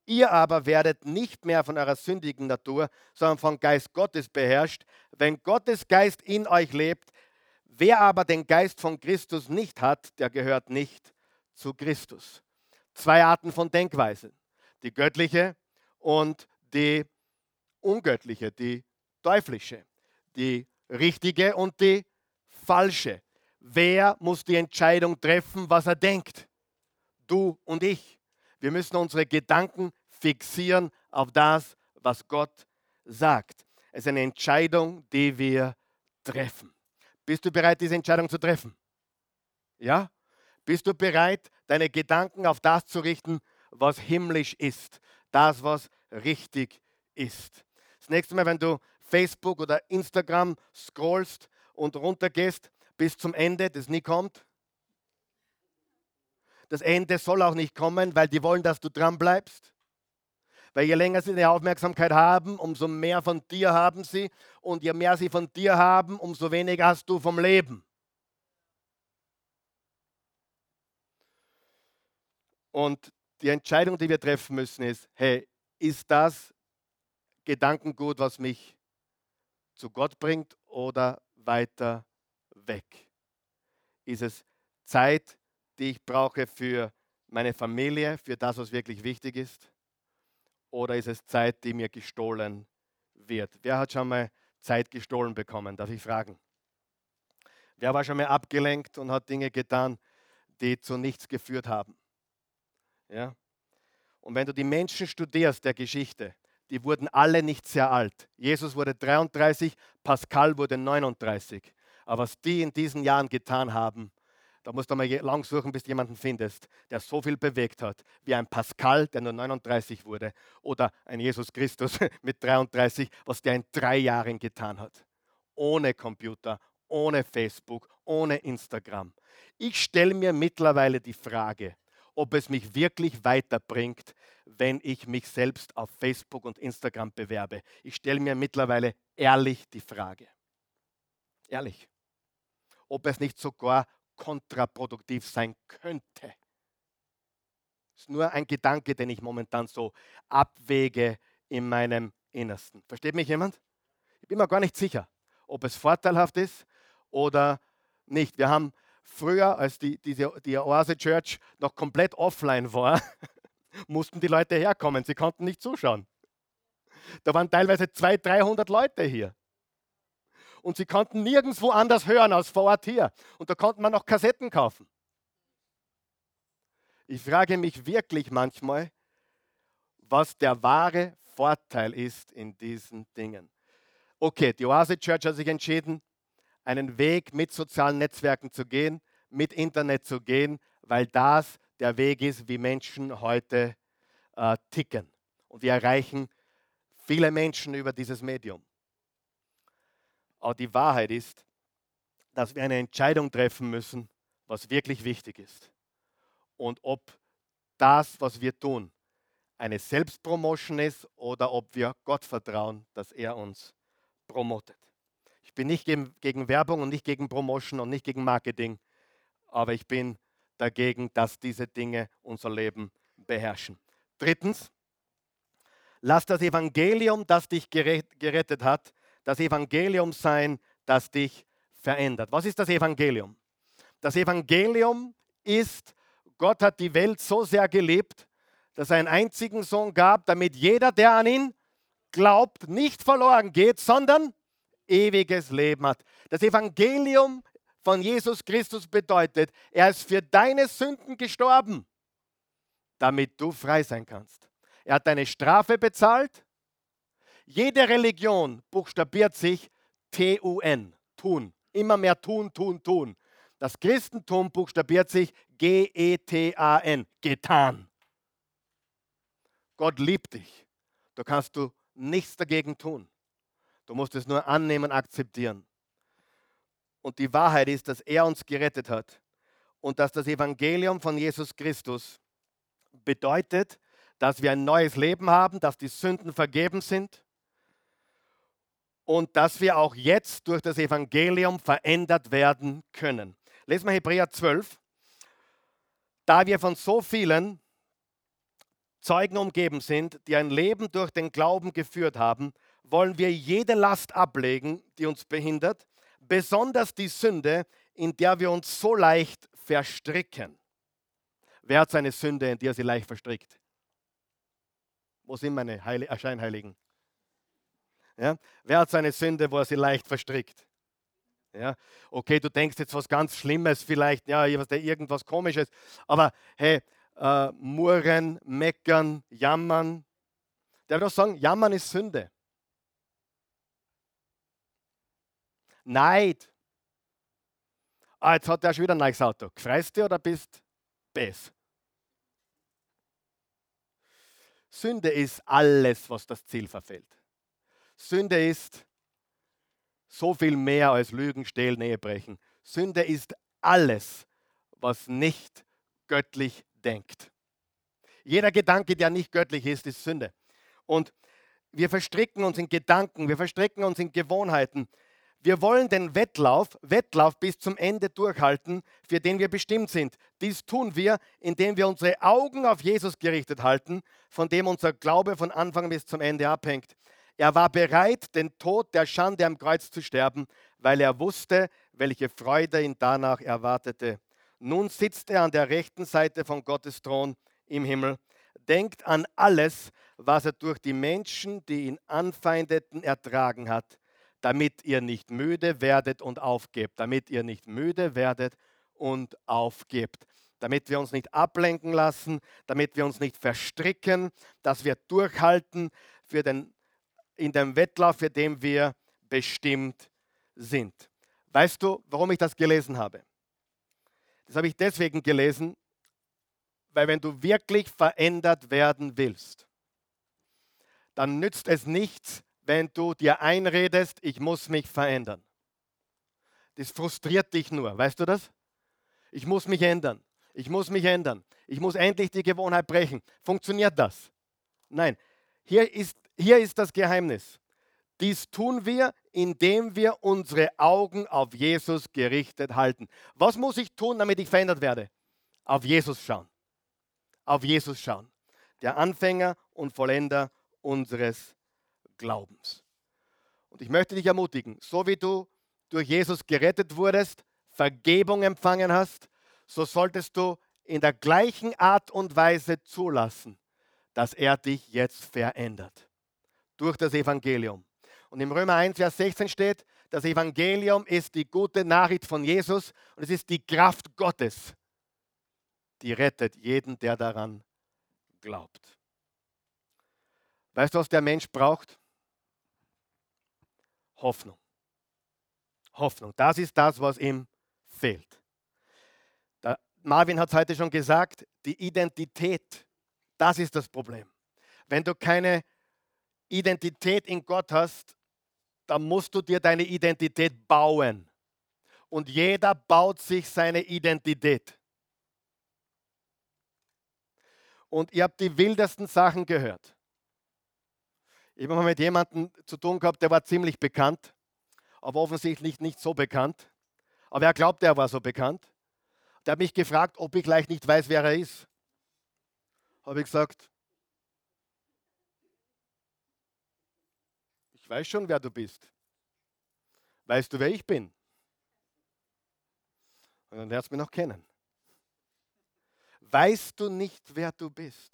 Ihr aber werdet nicht mehr von eurer sündigen Natur, sondern vom Geist Gottes beherrscht. Wenn Gottes Geist in euch lebt, wer aber den Geist von Christus nicht hat, der gehört nicht zu Christus. Zwei Arten von Denkweise. die göttliche und die ungöttliche, die teuflische, die richtige und die falsche. Wer muss die Entscheidung treffen, was er denkt? Du und ich. Wir müssen unsere Gedanken fixieren auf das, was Gott sagt. Es ist eine Entscheidung, die wir treffen. Bist du bereit, diese Entscheidung zu treffen? Ja? Bist du bereit, deine Gedanken auf das zu richten, was himmlisch ist, das, was richtig ist? Das nächste Mal, wenn du Facebook oder Instagram scrollst und runtergehst bis zum Ende, das nie kommt. Das Ende soll auch nicht kommen, weil die wollen, dass du dran bleibst. Weil je länger sie deine Aufmerksamkeit haben, umso mehr von dir haben sie. Und je mehr sie von dir haben, umso weniger hast du vom Leben. Und die Entscheidung, die wir treffen müssen, ist, hey, ist das Gedankengut, was mich zu Gott bringt oder weiter weg? Ist es Zeit, die ich brauche für meine Familie, für das, was wirklich wichtig ist? Oder ist es Zeit, die mir gestohlen wird? Wer hat schon mal Zeit gestohlen bekommen? Darf ich fragen? Wer war schon mal abgelenkt und hat Dinge getan, die zu nichts geführt haben? Ja? Und wenn du die Menschen studierst der Geschichte, die wurden alle nicht sehr alt. Jesus wurde 33, Pascal wurde 39. Aber was die in diesen Jahren getan haben, da musst du mal lang suchen, bis du jemanden findest, der so viel bewegt hat, wie ein Pascal, der nur 39 wurde, oder ein Jesus Christus mit 33, was der in drei Jahren getan hat. Ohne Computer, ohne Facebook, ohne Instagram. Ich stelle mir mittlerweile die Frage, ob es mich wirklich weiterbringt, wenn ich mich selbst auf Facebook und Instagram bewerbe. Ich stelle mir mittlerweile ehrlich die Frage. Ehrlich. Ob es nicht sogar kontraproduktiv sein könnte. Das ist nur ein Gedanke, den ich momentan so abwäge in meinem Innersten. Versteht mich jemand? Ich bin mir gar nicht sicher, ob es vorteilhaft ist oder nicht. Wir haben Früher, als die, die, die Oase Church noch komplett offline war, mussten die Leute herkommen. Sie konnten nicht zuschauen. Da waren teilweise 200, 300 Leute hier. Und sie konnten nirgendwo anders hören als vor Ort hier. Und da konnte man noch Kassetten kaufen. Ich frage mich wirklich manchmal, was der wahre Vorteil ist in diesen Dingen. Okay, die Oase Church hat sich entschieden, einen Weg mit sozialen Netzwerken zu gehen, mit Internet zu gehen, weil das der Weg ist, wie Menschen heute äh, ticken. Und wir erreichen viele Menschen über dieses Medium. Aber die Wahrheit ist, dass wir eine Entscheidung treffen müssen, was wirklich wichtig ist. Und ob das, was wir tun, eine Selbstpromotion ist oder ob wir Gott vertrauen, dass er uns promotet. Bin nicht gegen, gegen Werbung und nicht gegen Promotion und nicht gegen Marketing, aber ich bin dagegen, dass diese Dinge unser Leben beherrschen. Drittens, lass das Evangelium, das dich gerettet hat, das Evangelium sein, das dich verändert. Was ist das Evangelium? Das Evangelium ist, Gott hat die Welt so sehr geliebt, dass er einen einzigen Sohn gab, damit jeder, der an ihn glaubt, nicht verloren geht, sondern ewiges Leben hat. Das Evangelium von Jesus Christus bedeutet, er ist für deine Sünden gestorben, damit du frei sein kannst. Er hat deine Strafe bezahlt. Jede Religion buchstabiert sich T-U-N, tun. Immer mehr tun, tun, tun. Das Christentum buchstabiert sich G-E-T-A-N, getan. Gott liebt dich. Da kannst du nichts dagegen tun. Du musst es nur annehmen, akzeptieren. Und die Wahrheit ist, dass er uns gerettet hat und dass das Evangelium von Jesus Christus bedeutet, dass wir ein neues Leben haben, dass die Sünden vergeben sind und dass wir auch jetzt durch das Evangelium verändert werden können. Lesen wir Hebräer 12. Da wir von so vielen Zeugen umgeben sind, die ein Leben durch den Glauben geführt haben, wollen wir jede Last ablegen, die uns behindert, besonders die Sünde, in der wir uns so leicht verstricken. Wer hat seine Sünde, in die er sie leicht verstrickt? Wo sind meine Heil äh, Scheinheiligen? Ja? Wer hat seine Sünde, wo er sie leicht verstrickt? Ja? Okay, du denkst jetzt was ganz Schlimmes, vielleicht, ja, irgendwas Komisches, aber hey, äh, murren, meckern, jammern. Der will doch sagen, jammern ist Sünde. Neid. Ah, jetzt hat er schon wieder ein neues Auto. Freust du oder bist bes? Sünde ist alles, was das Ziel verfehlt. Sünde ist so viel mehr als Lügen, Stehlen, Ehebrechen. Sünde ist alles, was nicht göttlich denkt. Jeder Gedanke, der nicht göttlich ist, ist Sünde. Und wir verstricken uns in Gedanken, wir verstricken uns in Gewohnheiten. Wir wollen den Wettlauf, Wettlauf bis zum Ende durchhalten, für den wir bestimmt sind. Dies tun wir, indem wir unsere Augen auf Jesus gerichtet halten, von dem unser Glaube von Anfang bis zum Ende abhängt. Er war bereit, den Tod der Schande am Kreuz zu sterben, weil er wusste, welche Freude ihn danach erwartete. Nun sitzt er an der rechten Seite von Gottes Thron im Himmel. Denkt an alles, was er durch die Menschen, die ihn anfeindeten, ertragen hat, damit ihr nicht müde werdet und aufgebt, damit ihr nicht müde werdet und aufgebt, damit wir uns nicht ablenken lassen, damit wir uns nicht verstricken, dass wir durchhalten für den, in dem Wettlauf, für den wir bestimmt sind. Weißt du, warum ich das gelesen habe? Das habe ich deswegen gelesen, weil wenn du wirklich verändert werden willst, dann nützt es nichts, wenn du dir einredest, ich muss mich verändern. Das frustriert dich nur, weißt du das? Ich muss mich ändern. Ich muss mich ändern. Ich muss endlich die Gewohnheit brechen. Funktioniert das? Nein. Hier ist, hier ist das Geheimnis. Dies tun wir, indem wir unsere Augen auf Jesus gerichtet halten. Was muss ich tun, damit ich verändert werde? Auf Jesus schauen. Auf Jesus schauen. Der Anfänger und Vollender unseres Glaubens. Und ich möchte dich ermutigen, so wie du durch Jesus gerettet wurdest, Vergebung empfangen hast, so solltest du in der gleichen Art und Weise zulassen, dass er dich jetzt verändert. Durch das Evangelium. Und im Römer 1, Vers 16 steht, das Evangelium ist die gute Nachricht von Jesus und es ist die Kraft Gottes, die rettet jeden, der daran glaubt. Weißt du, was der Mensch braucht? Hoffnung. Hoffnung. Das ist das, was ihm fehlt. Der Marvin hat es heute schon gesagt, die Identität, das ist das Problem. Wenn du keine Identität in Gott hast, dann musst du dir deine Identität bauen. Und jeder baut sich seine Identität. Und ihr habt die wildesten Sachen gehört. Ich habe mal mit jemandem zu tun gehabt, der war ziemlich bekannt, aber offensichtlich nicht so bekannt. Aber er glaubte, er war so bekannt. Der hat mich gefragt, ob ich gleich nicht weiß, wer er ist. Habe ich gesagt, Ich weiß schon, wer du bist. Weißt du, wer ich bin? Und dann lernst du mich noch kennen. Weißt du nicht, wer du bist?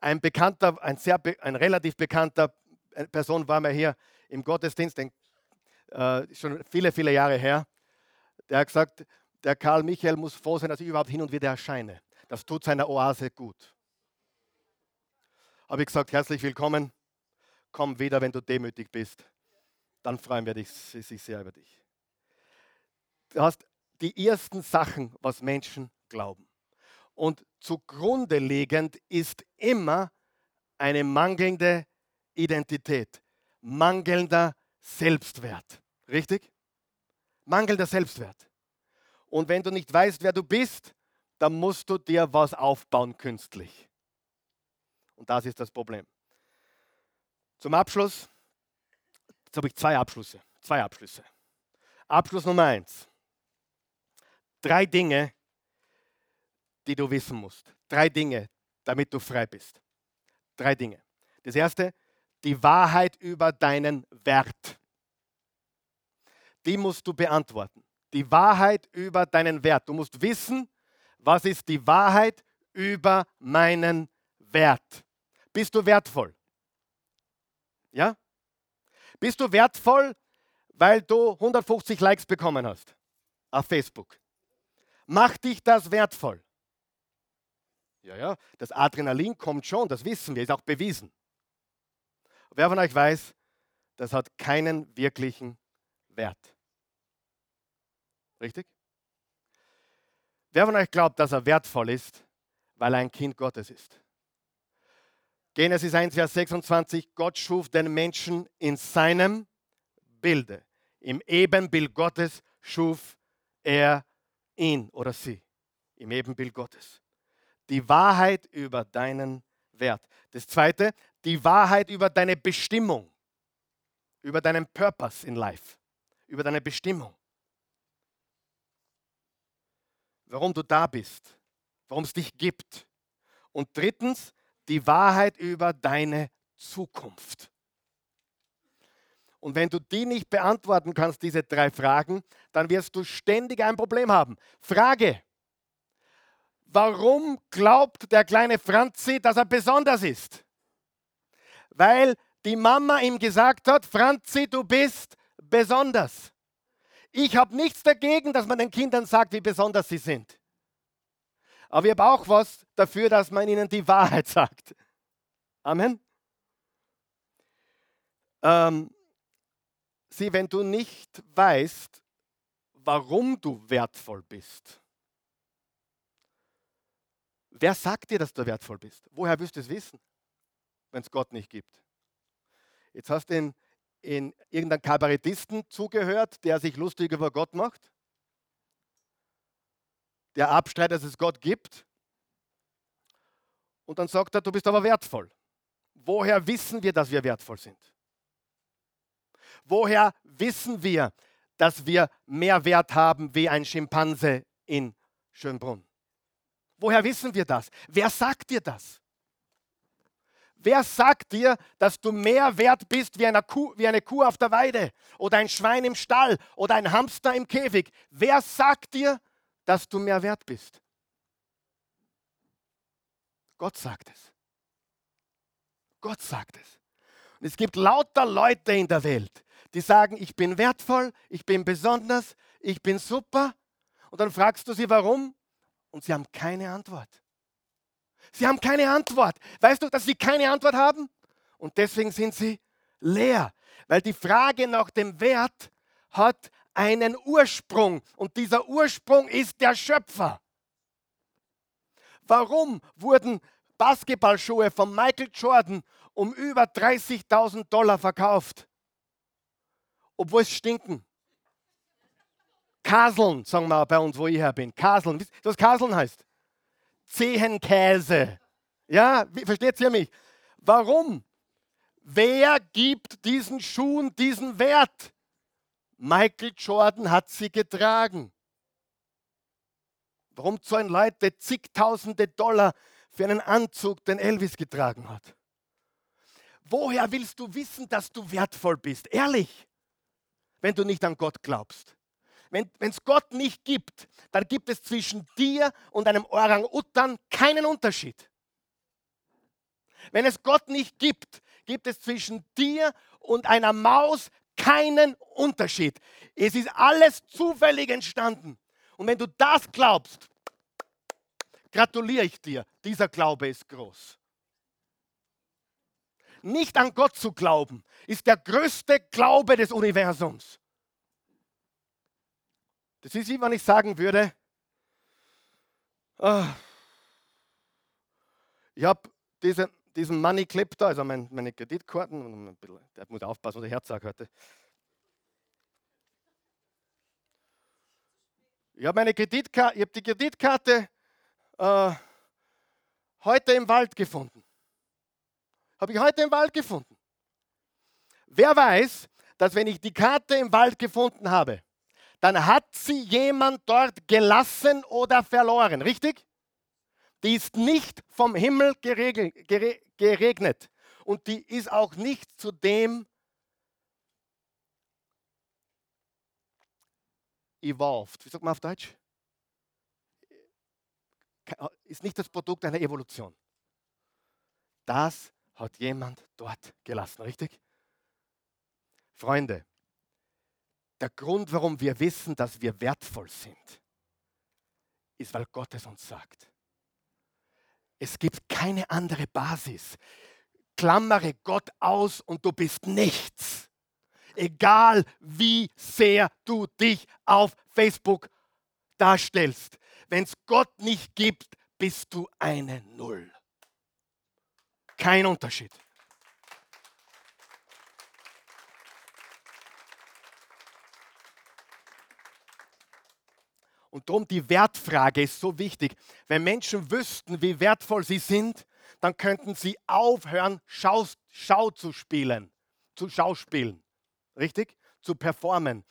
Ein bekannter, ein, sehr, ein relativ bekannter äh, Person war mir hier im Gottesdienst, den, äh, schon viele, viele Jahre her. Der hat gesagt, der Karl Michael muss froh sein, dass ich überhaupt hin und wieder erscheine. Das tut seiner Oase gut. Habe ich gesagt, herzlich willkommen komm wieder, wenn du demütig bist. Dann freuen wir dich, sich sehr über dich. Du hast die ersten Sachen, was Menschen glauben. Und zugrunde liegend ist immer eine mangelnde Identität, mangelnder Selbstwert. Richtig? Mangelnder Selbstwert. Und wenn du nicht weißt, wer du bist, dann musst du dir was aufbauen künstlich. Und das ist das Problem. Zum Abschluss, jetzt habe ich zwei Abschlüsse. Zwei Abschlüsse. Abschluss Nummer eins. Drei Dinge, die du wissen musst. Drei Dinge, damit du frei bist. Drei Dinge. Das erste, die Wahrheit über deinen Wert. Die musst du beantworten. Die Wahrheit über deinen Wert. Du musst wissen, was ist die Wahrheit über meinen Wert. bist du wertvoll? Ja? Bist du wertvoll, weil du 150 Likes bekommen hast auf Facebook? Macht dich das wertvoll? Ja, ja, das Adrenalin kommt schon, das wissen wir, ist auch bewiesen. Wer von euch weiß, das hat keinen wirklichen Wert. Richtig? Wer von euch glaubt, dass er wertvoll ist, weil er ein Kind Gottes ist? Genesis 1, Vers 26, Gott schuf den Menschen in seinem Bilde. Im Ebenbild Gottes schuf er ihn oder sie. Im Ebenbild Gottes. Die Wahrheit über deinen Wert. Das zweite, die Wahrheit über deine Bestimmung, über deinen Purpose in Life, über deine Bestimmung. Warum du da bist, warum es dich gibt. Und drittens, die Wahrheit über deine Zukunft. Und wenn du die nicht beantworten kannst, diese drei Fragen, dann wirst du ständig ein Problem haben. Frage, warum glaubt der kleine Franzi, dass er besonders ist? Weil die Mama ihm gesagt hat, Franzi, du bist besonders. Ich habe nichts dagegen, dass man den Kindern sagt, wie besonders sie sind. Aber ich habe auch was dafür, dass man ihnen die Wahrheit sagt. Amen. Ähm, sieh, wenn du nicht weißt, warum du wertvoll bist, wer sagt dir, dass du wertvoll bist? Woher wirst du es wissen, wenn es Gott nicht gibt? Jetzt hast du in, in irgendeinem Kabarettisten zugehört, der sich lustig über Gott macht der abstreitet, dass es Gott gibt. Und dann sagt er, du bist aber wertvoll. Woher wissen wir, dass wir wertvoll sind? Woher wissen wir, dass wir mehr Wert haben wie ein Schimpanse in Schönbrunn? Woher wissen wir das? Wer sagt dir das? Wer sagt dir, dass du mehr wert bist wie eine, Kuh, wie eine Kuh auf der Weide oder ein Schwein im Stall oder ein Hamster im Käfig? Wer sagt dir, dass du mehr wert bist. Gott sagt es. Gott sagt es. Und es gibt lauter Leute in der Welt, die sagen, ich bin wertvoll, ich bin besonders, ich bin super. Und dann fragst du sie, warum? Und sie haben keine Antwort. Sie haben keine Antwort. Weißt du, dass sie keine Antwort haben? Und deswegen sind sie leer. Weil die Frage nach dem Wert hat einen Ursprung und dieser Ursprung ist der Schöpfer. Warum wurden Basketballschuhe von Michael Jordan um über 30.000 Dollar verkauft? Obwohl es stinken. Kaseln, sagen wir bei uns, wo ich her bin. Kaseln. Wisst ihr, was Kaseln heißt? Zehenkäse. Ja, versteht ihr mich? Warum? Wer gibt diesen Schuhen diesen Wert? Michael Jordan hat sie getragen. Warum zahlen Leute zigtausende Dollar für einen Anzug, den Elvis getragen hat? Woher willst du wissen, dass du wertvoll bist? Ehrlich, wenn du nicht an Gott glaubst. Wenn es Gott nicht gibt, dann gibt es zwischen dir und einem Orang-Utan keinen Unterschied. Wenn es Gott nicht gibt, gibt es zwischen dir und einer Maus keinen Unterschied. Es ist alles zufällig entstanden. Und wenn du das glaubst, gratuliere ich dir. Dieser Glaube ist groß. Nicht an Gott zu glauben, ist der größte Glaube des Universums. Das ist wie wenn ich sagen würde, oh, ich habe diese, diesen Money Clip da, also mein, meine Kreditkarten, der muss aufpassen, was der Herz sagt heute. Ich habe meine Kreditkarte, ich habe die Kreditkarte äh, heute im Wald gefunden. Habe ich heute im Wald gefunden. Wer weiß, dass wenn ich die Karte im Wald gefunden habe, dann hat sie jemand dort gelassen oder verloren, richtig? Die ist nicht vom Himmel geregnet und die ist auch nicht zu dem evolved. Wie sagt man auf Deutsch? Ist nicht das Produkt einer Evolution. Das hat jemand dort gelassen, richtig? Freunde, der Grund, warum wir wissen, dass wir wertvoll sind, ist, weil Gott es uns sagt. Es gibt keine andere Basis. Klammere Gott aus und du bist nichts. Egal wie sehr du dich auf Facebook darstellst. Wenn es Gott nicht gibt, bist du eine Null. Kein Unterschied. Und darum die Wertfrage ist so wichtig. Wenn Menschen wüssten, wie wertvoll sie sind, dann könnten sie aufhören, Schau, Schau zu spielen, zu Schauspielen. Richtig? Zu performen.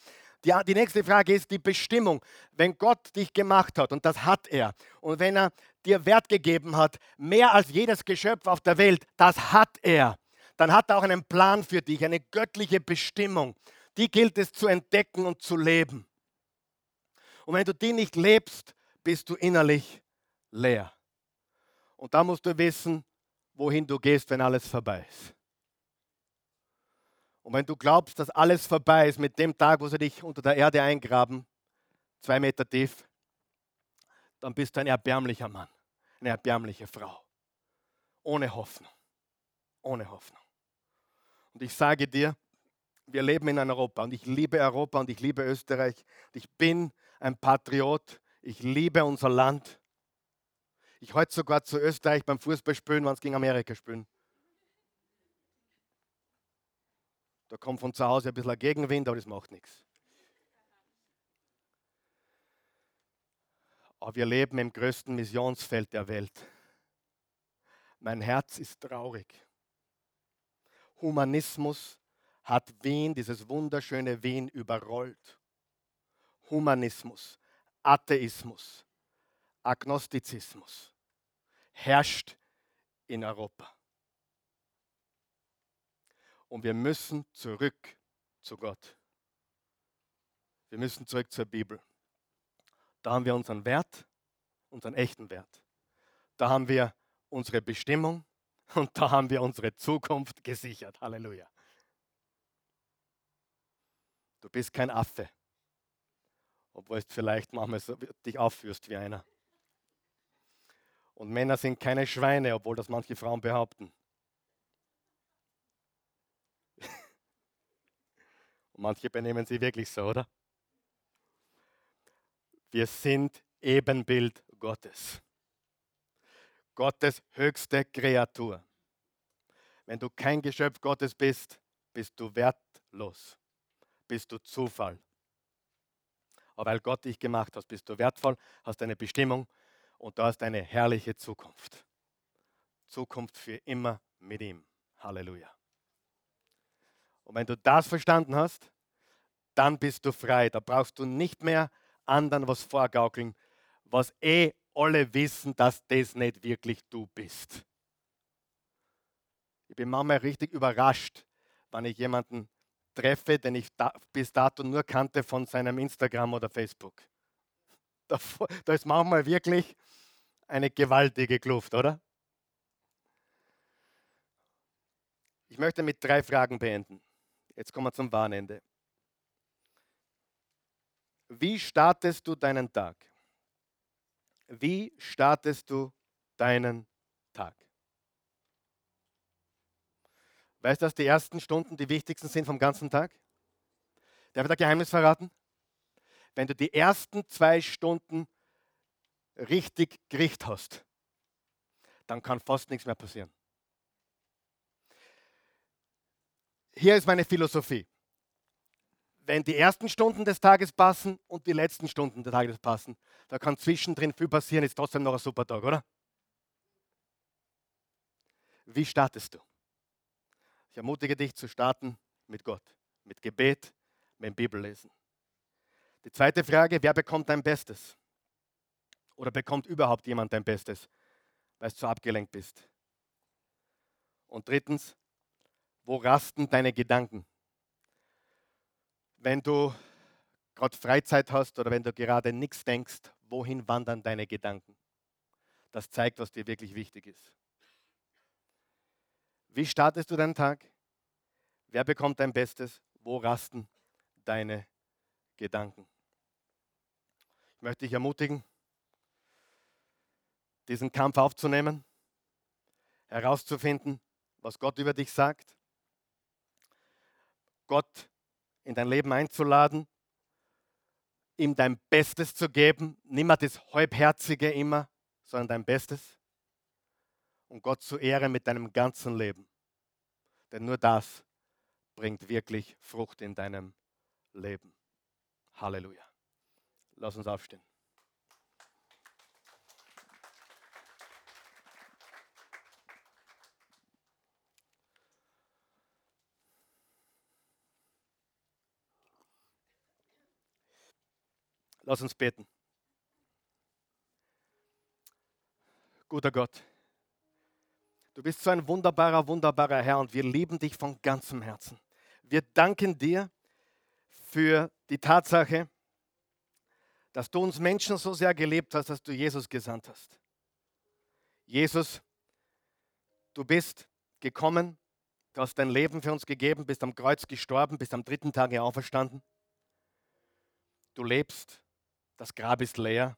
Die, die nächste Frage ist die Bestimmung. Wenn Gott dich gemacht hat, und das hat er, und wenn er dir Wert gegeben hat, mehr als jedes Geschöpf auf der Welt, das hat er, dann hat er auch einen Plan für dich, eine göttliche Bestimmung. Die gilt es zu entdecken und zu leben. Und wenn du die nicht lebst, bist du innerlich leer. Und da musst du wissen, wohin du gehst, wenn alles vorbei ist. Und wenn du glaubst, dass alles vorbei ist mit dem Tag, wo sie dich unter der Erde eingraben, zwei Meter tief, dann bist du ein erbärmlicher Mann, eine erbärmliche Frau. Ohne Hoffnung. Ohne Hoffnung. Und ich sage dir, wir leben in Europa und ich liebe Europa und ich liebe Österreich. Ich bin ein Patriot. Ich liebe unser Land. Ich heute sogar zu Österreich beim Fußballspielen, wenn es gegen Amerika spielen. Da kommt von zu Hause ein bisschen Gegenwind, aber das macht nichts. Aber wir leben im größten Missionsfeld der Welt. Mein Herz ist traurig. Humanismus hat Wien, dieses wunderschöne Wien, überrollt. Humanismus, Atheismus, Agnostizismus herrscht in Europa. Und wir müssen zurück zu Gott. Wir müssen zurück zur Bibel. Da haben wir unseren Wert, unseren echten Wert. Da haben wir unsere Bestimmung und da haben wir unsere Zukunft gesichert. Halleluja. Du bist kein Affe obwohl du vielleicht manchmal so dich aufführst wie einer. Und Männer sind keine Schweine, obwohl das manche Frauen behaupten. Und manche benehmen sie wirklich so, oder? Wir sind Ebenbild Gottes. Gottes höchste Kreatur. Wenn du kein Geschöpf Gottes bist, bist du wertlos, bist du Zufall, aber weil Gott dich gemacht hat, bist du wertvoll, hast eine Bestimmung und du hast eine herrliche Zukunft. Zukunft für immer mit ihm. Halleluja. Und wenn du das verstanden hast, dann bist du frei. Da brauchst du nicht mehr anderen was vorgaukeln, was eh alle wissen, dass das nicht wirklich du bist. Ich bin manchmal richtig überrascht, wenn ich jemanden treffe, den ich da, bis dato nur kannte von seinem Instagram oder Facebook. Da, da ist manchmal wirklich eine gewaltige Kluft, oder? Ich möchte mit drei Fragen beenden. Jetzt kommen wir zum Warnende. Wie startest du deinen Tag? Wie startest du deinen Tag? Weißt du, dass die ersten Stunden die wichtigsten sind vom ganzen Tag? Darf ich da Geheimnis verraten? Wenn du die ersten zwei Stunden richtig Gericht hast, dann kann fast nichts mehr passieren. Hier ist meine Philosophie. Wenn die ersten Stunden des Tages passen und die letzten Stunden des Tages passen, da kann zwischendrin viel passieren, ist trotzdem noch ein super Tag, oder? Wie startest du? Ich ermutige dich zu starten mit Gott, mit Gebet, mit Bibellesen. Die zweite Frage, wer bekommt dein Bestes? Oder bekommt überhaupt jemand dein Bestes, weil du so abgelenkt bist? Und drittens, wo rasten deine Gedanken? Wenn du gerade Freizeit hast oder wenn du gerade nichts denkst, wohin wandern deine Gedanken? Das zeigt, was dir wirklich wichtig ist. Wie startest du deinen Tag? Wer bekommt dein Bestes? Wo rasten deine Gedanken? Ich möchte dich ermutigen, diesen Kampf aufzunehmen, herauszufinden, was Gott über dich sagt, Gott in dein Leben einzuladen, ihm dein Bestes zu geben, niemand das Halbherzige immer, sondern dein Bestes und Gott zu ehren mit deinem ganzen Leben. Denn nur das bringt wirklich Frucht in deinem Leben. Halleluja. Lass uns aufstehen. Lass uns beten. Guter Gott, du bist so ein wunderbarer, wunderbarer Herr und wir lieben dich von ganzem Herzen. Wir danken dir für die Tatsache, dass du uns Menschen so sehr gelebt hast, dass du Jesus gesandt hast. Jesus, du bist gekommen, du hast dein Leben für uns gegeben, bist am Kreuz gestorben, bist am dritten Tage auferstanden. Du lebst das Grab ist leer.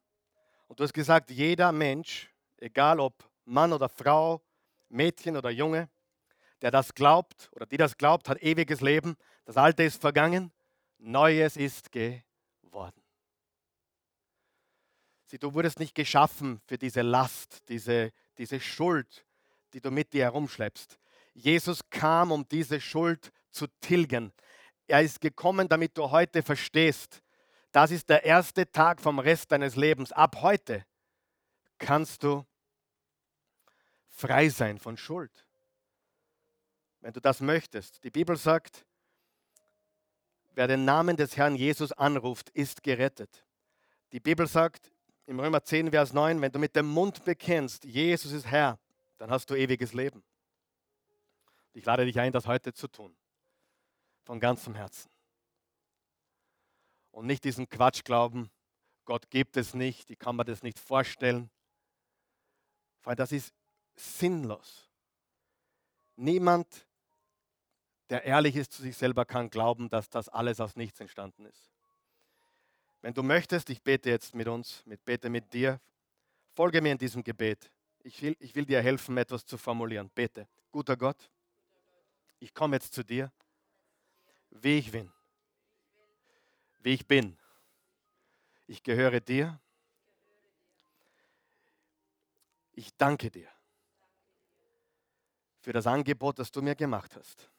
Und du hast gesagt, jeder Mensch, egal ob Mann oder Frau, Mädchen oder Junge, der das glaubt oder die das glaubt, hat ewiges Leben. Das Alte ist vergangen, Neues ist geworden. Sieh, du wurdest nicht geschaffen für diese Last, diese, diese Schuld, die du mit dir herumschleppst. Jesus kam, um diese Schuld zu tilgen. Er ist gekommen, damit du heute verstehst, das ist der erste Tag vom Rest deines Lebens. Ab heute kannst du frei sein von Schuld. Wenn du das möchtest. Die Bibel sagt, wer den Namen des Herrn Jesus anruft, ist gerettet. Die Bibel sagt im Römer 10, Vers 9, wenn du mit dem Mund bekennst, Jesus ist Herr, dann hast du ewiges Leben. Ich lade dich ein, das heute zu tun. Von ganzem Herzen und nicht diesen Quatsch glauben, Gott gibt es nicht, ich kann mir das nicht vorstellen. Weil das ist sinnlos. Niemand, der ehrlich ist zu sich selber, kann glauben, dass das alles aus nichts entstanden ist. Wenn du möchtest, ich bete jetzt mit uns, mit, bete mit dir, folge mir in diesem Gebet. Ich will, ich will dir helfen, etwas zu formulieren. Bete. Guter Gott, ich komme jetzt zu dir, wie ich bin wie ich bin. Ich gehöre dir. Ich danke dir für das Angebot, das du mir gemacht hast.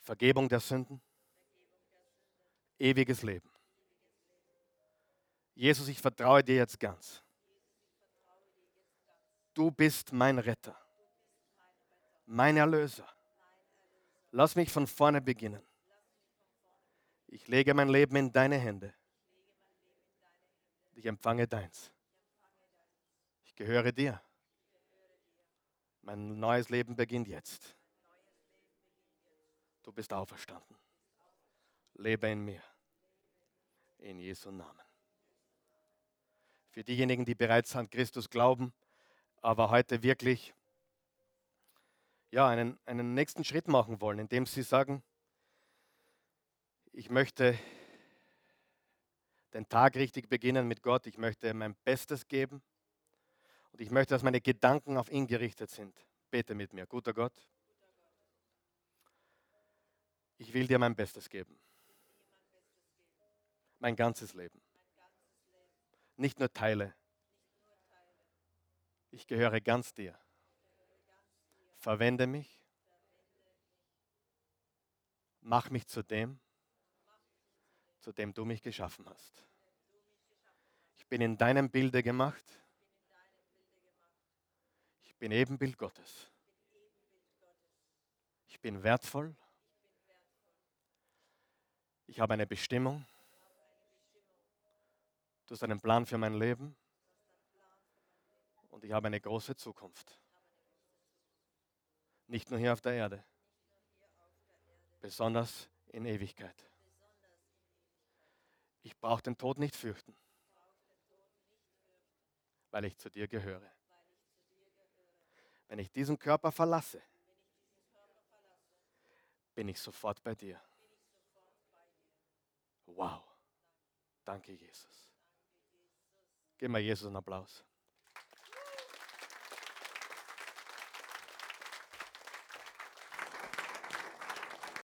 Vergebung der Sünden, ewiges Leben. Jesus, ich vertraue dir jetzt ganz. Du bist mein Retter, mein Erlöser. Lass mich von vorne beginnen. Ich lege mein Leben in deine Hände. Ich empfange deins. Gehöre dir. Mein neues Leben beginnt jetzt. Du bist auferstanden. Lebe in mir. In Jesu Namen. Für diejenigen, die bereits an Christus glauben, aber heute wirklich ja, einen, einen nächsten Schritt machen wollen, indem sie sagen, ich möchte den Tag richtig beginnen mit Gott, ich möchte mein Bestes geben und ich möchte, dass meine Gedanken auf ihn gerichtet sind. Bete mit mir, guter Gott. Ich will dir mein Bestes geben. Mein ganzes Leben. Nicht nur Teile. Ich gehöre ganz dir. Verwende mich. Mach mich zu dem, zu dem du mich geschaffen hast. Ich bin in deinem Bilde gemacht. Ich bin Ebenbild Gottes. Ich bin wertvoll. Ich habe eine Bestimmung. Du hast einen Plan für mein Leben. Und ich habe eine große Zukunft. Nicht nur hier auf der Erde, besonders in Ewigkeit. Ich brauche den Tod nicht fürchten, weil ich zu dir gehöre. Wenn ich diesen Körper verlasse, bin ich sofort bei dir. Wow. Danke, Jesus. Gib mal Jesus einen Applaus.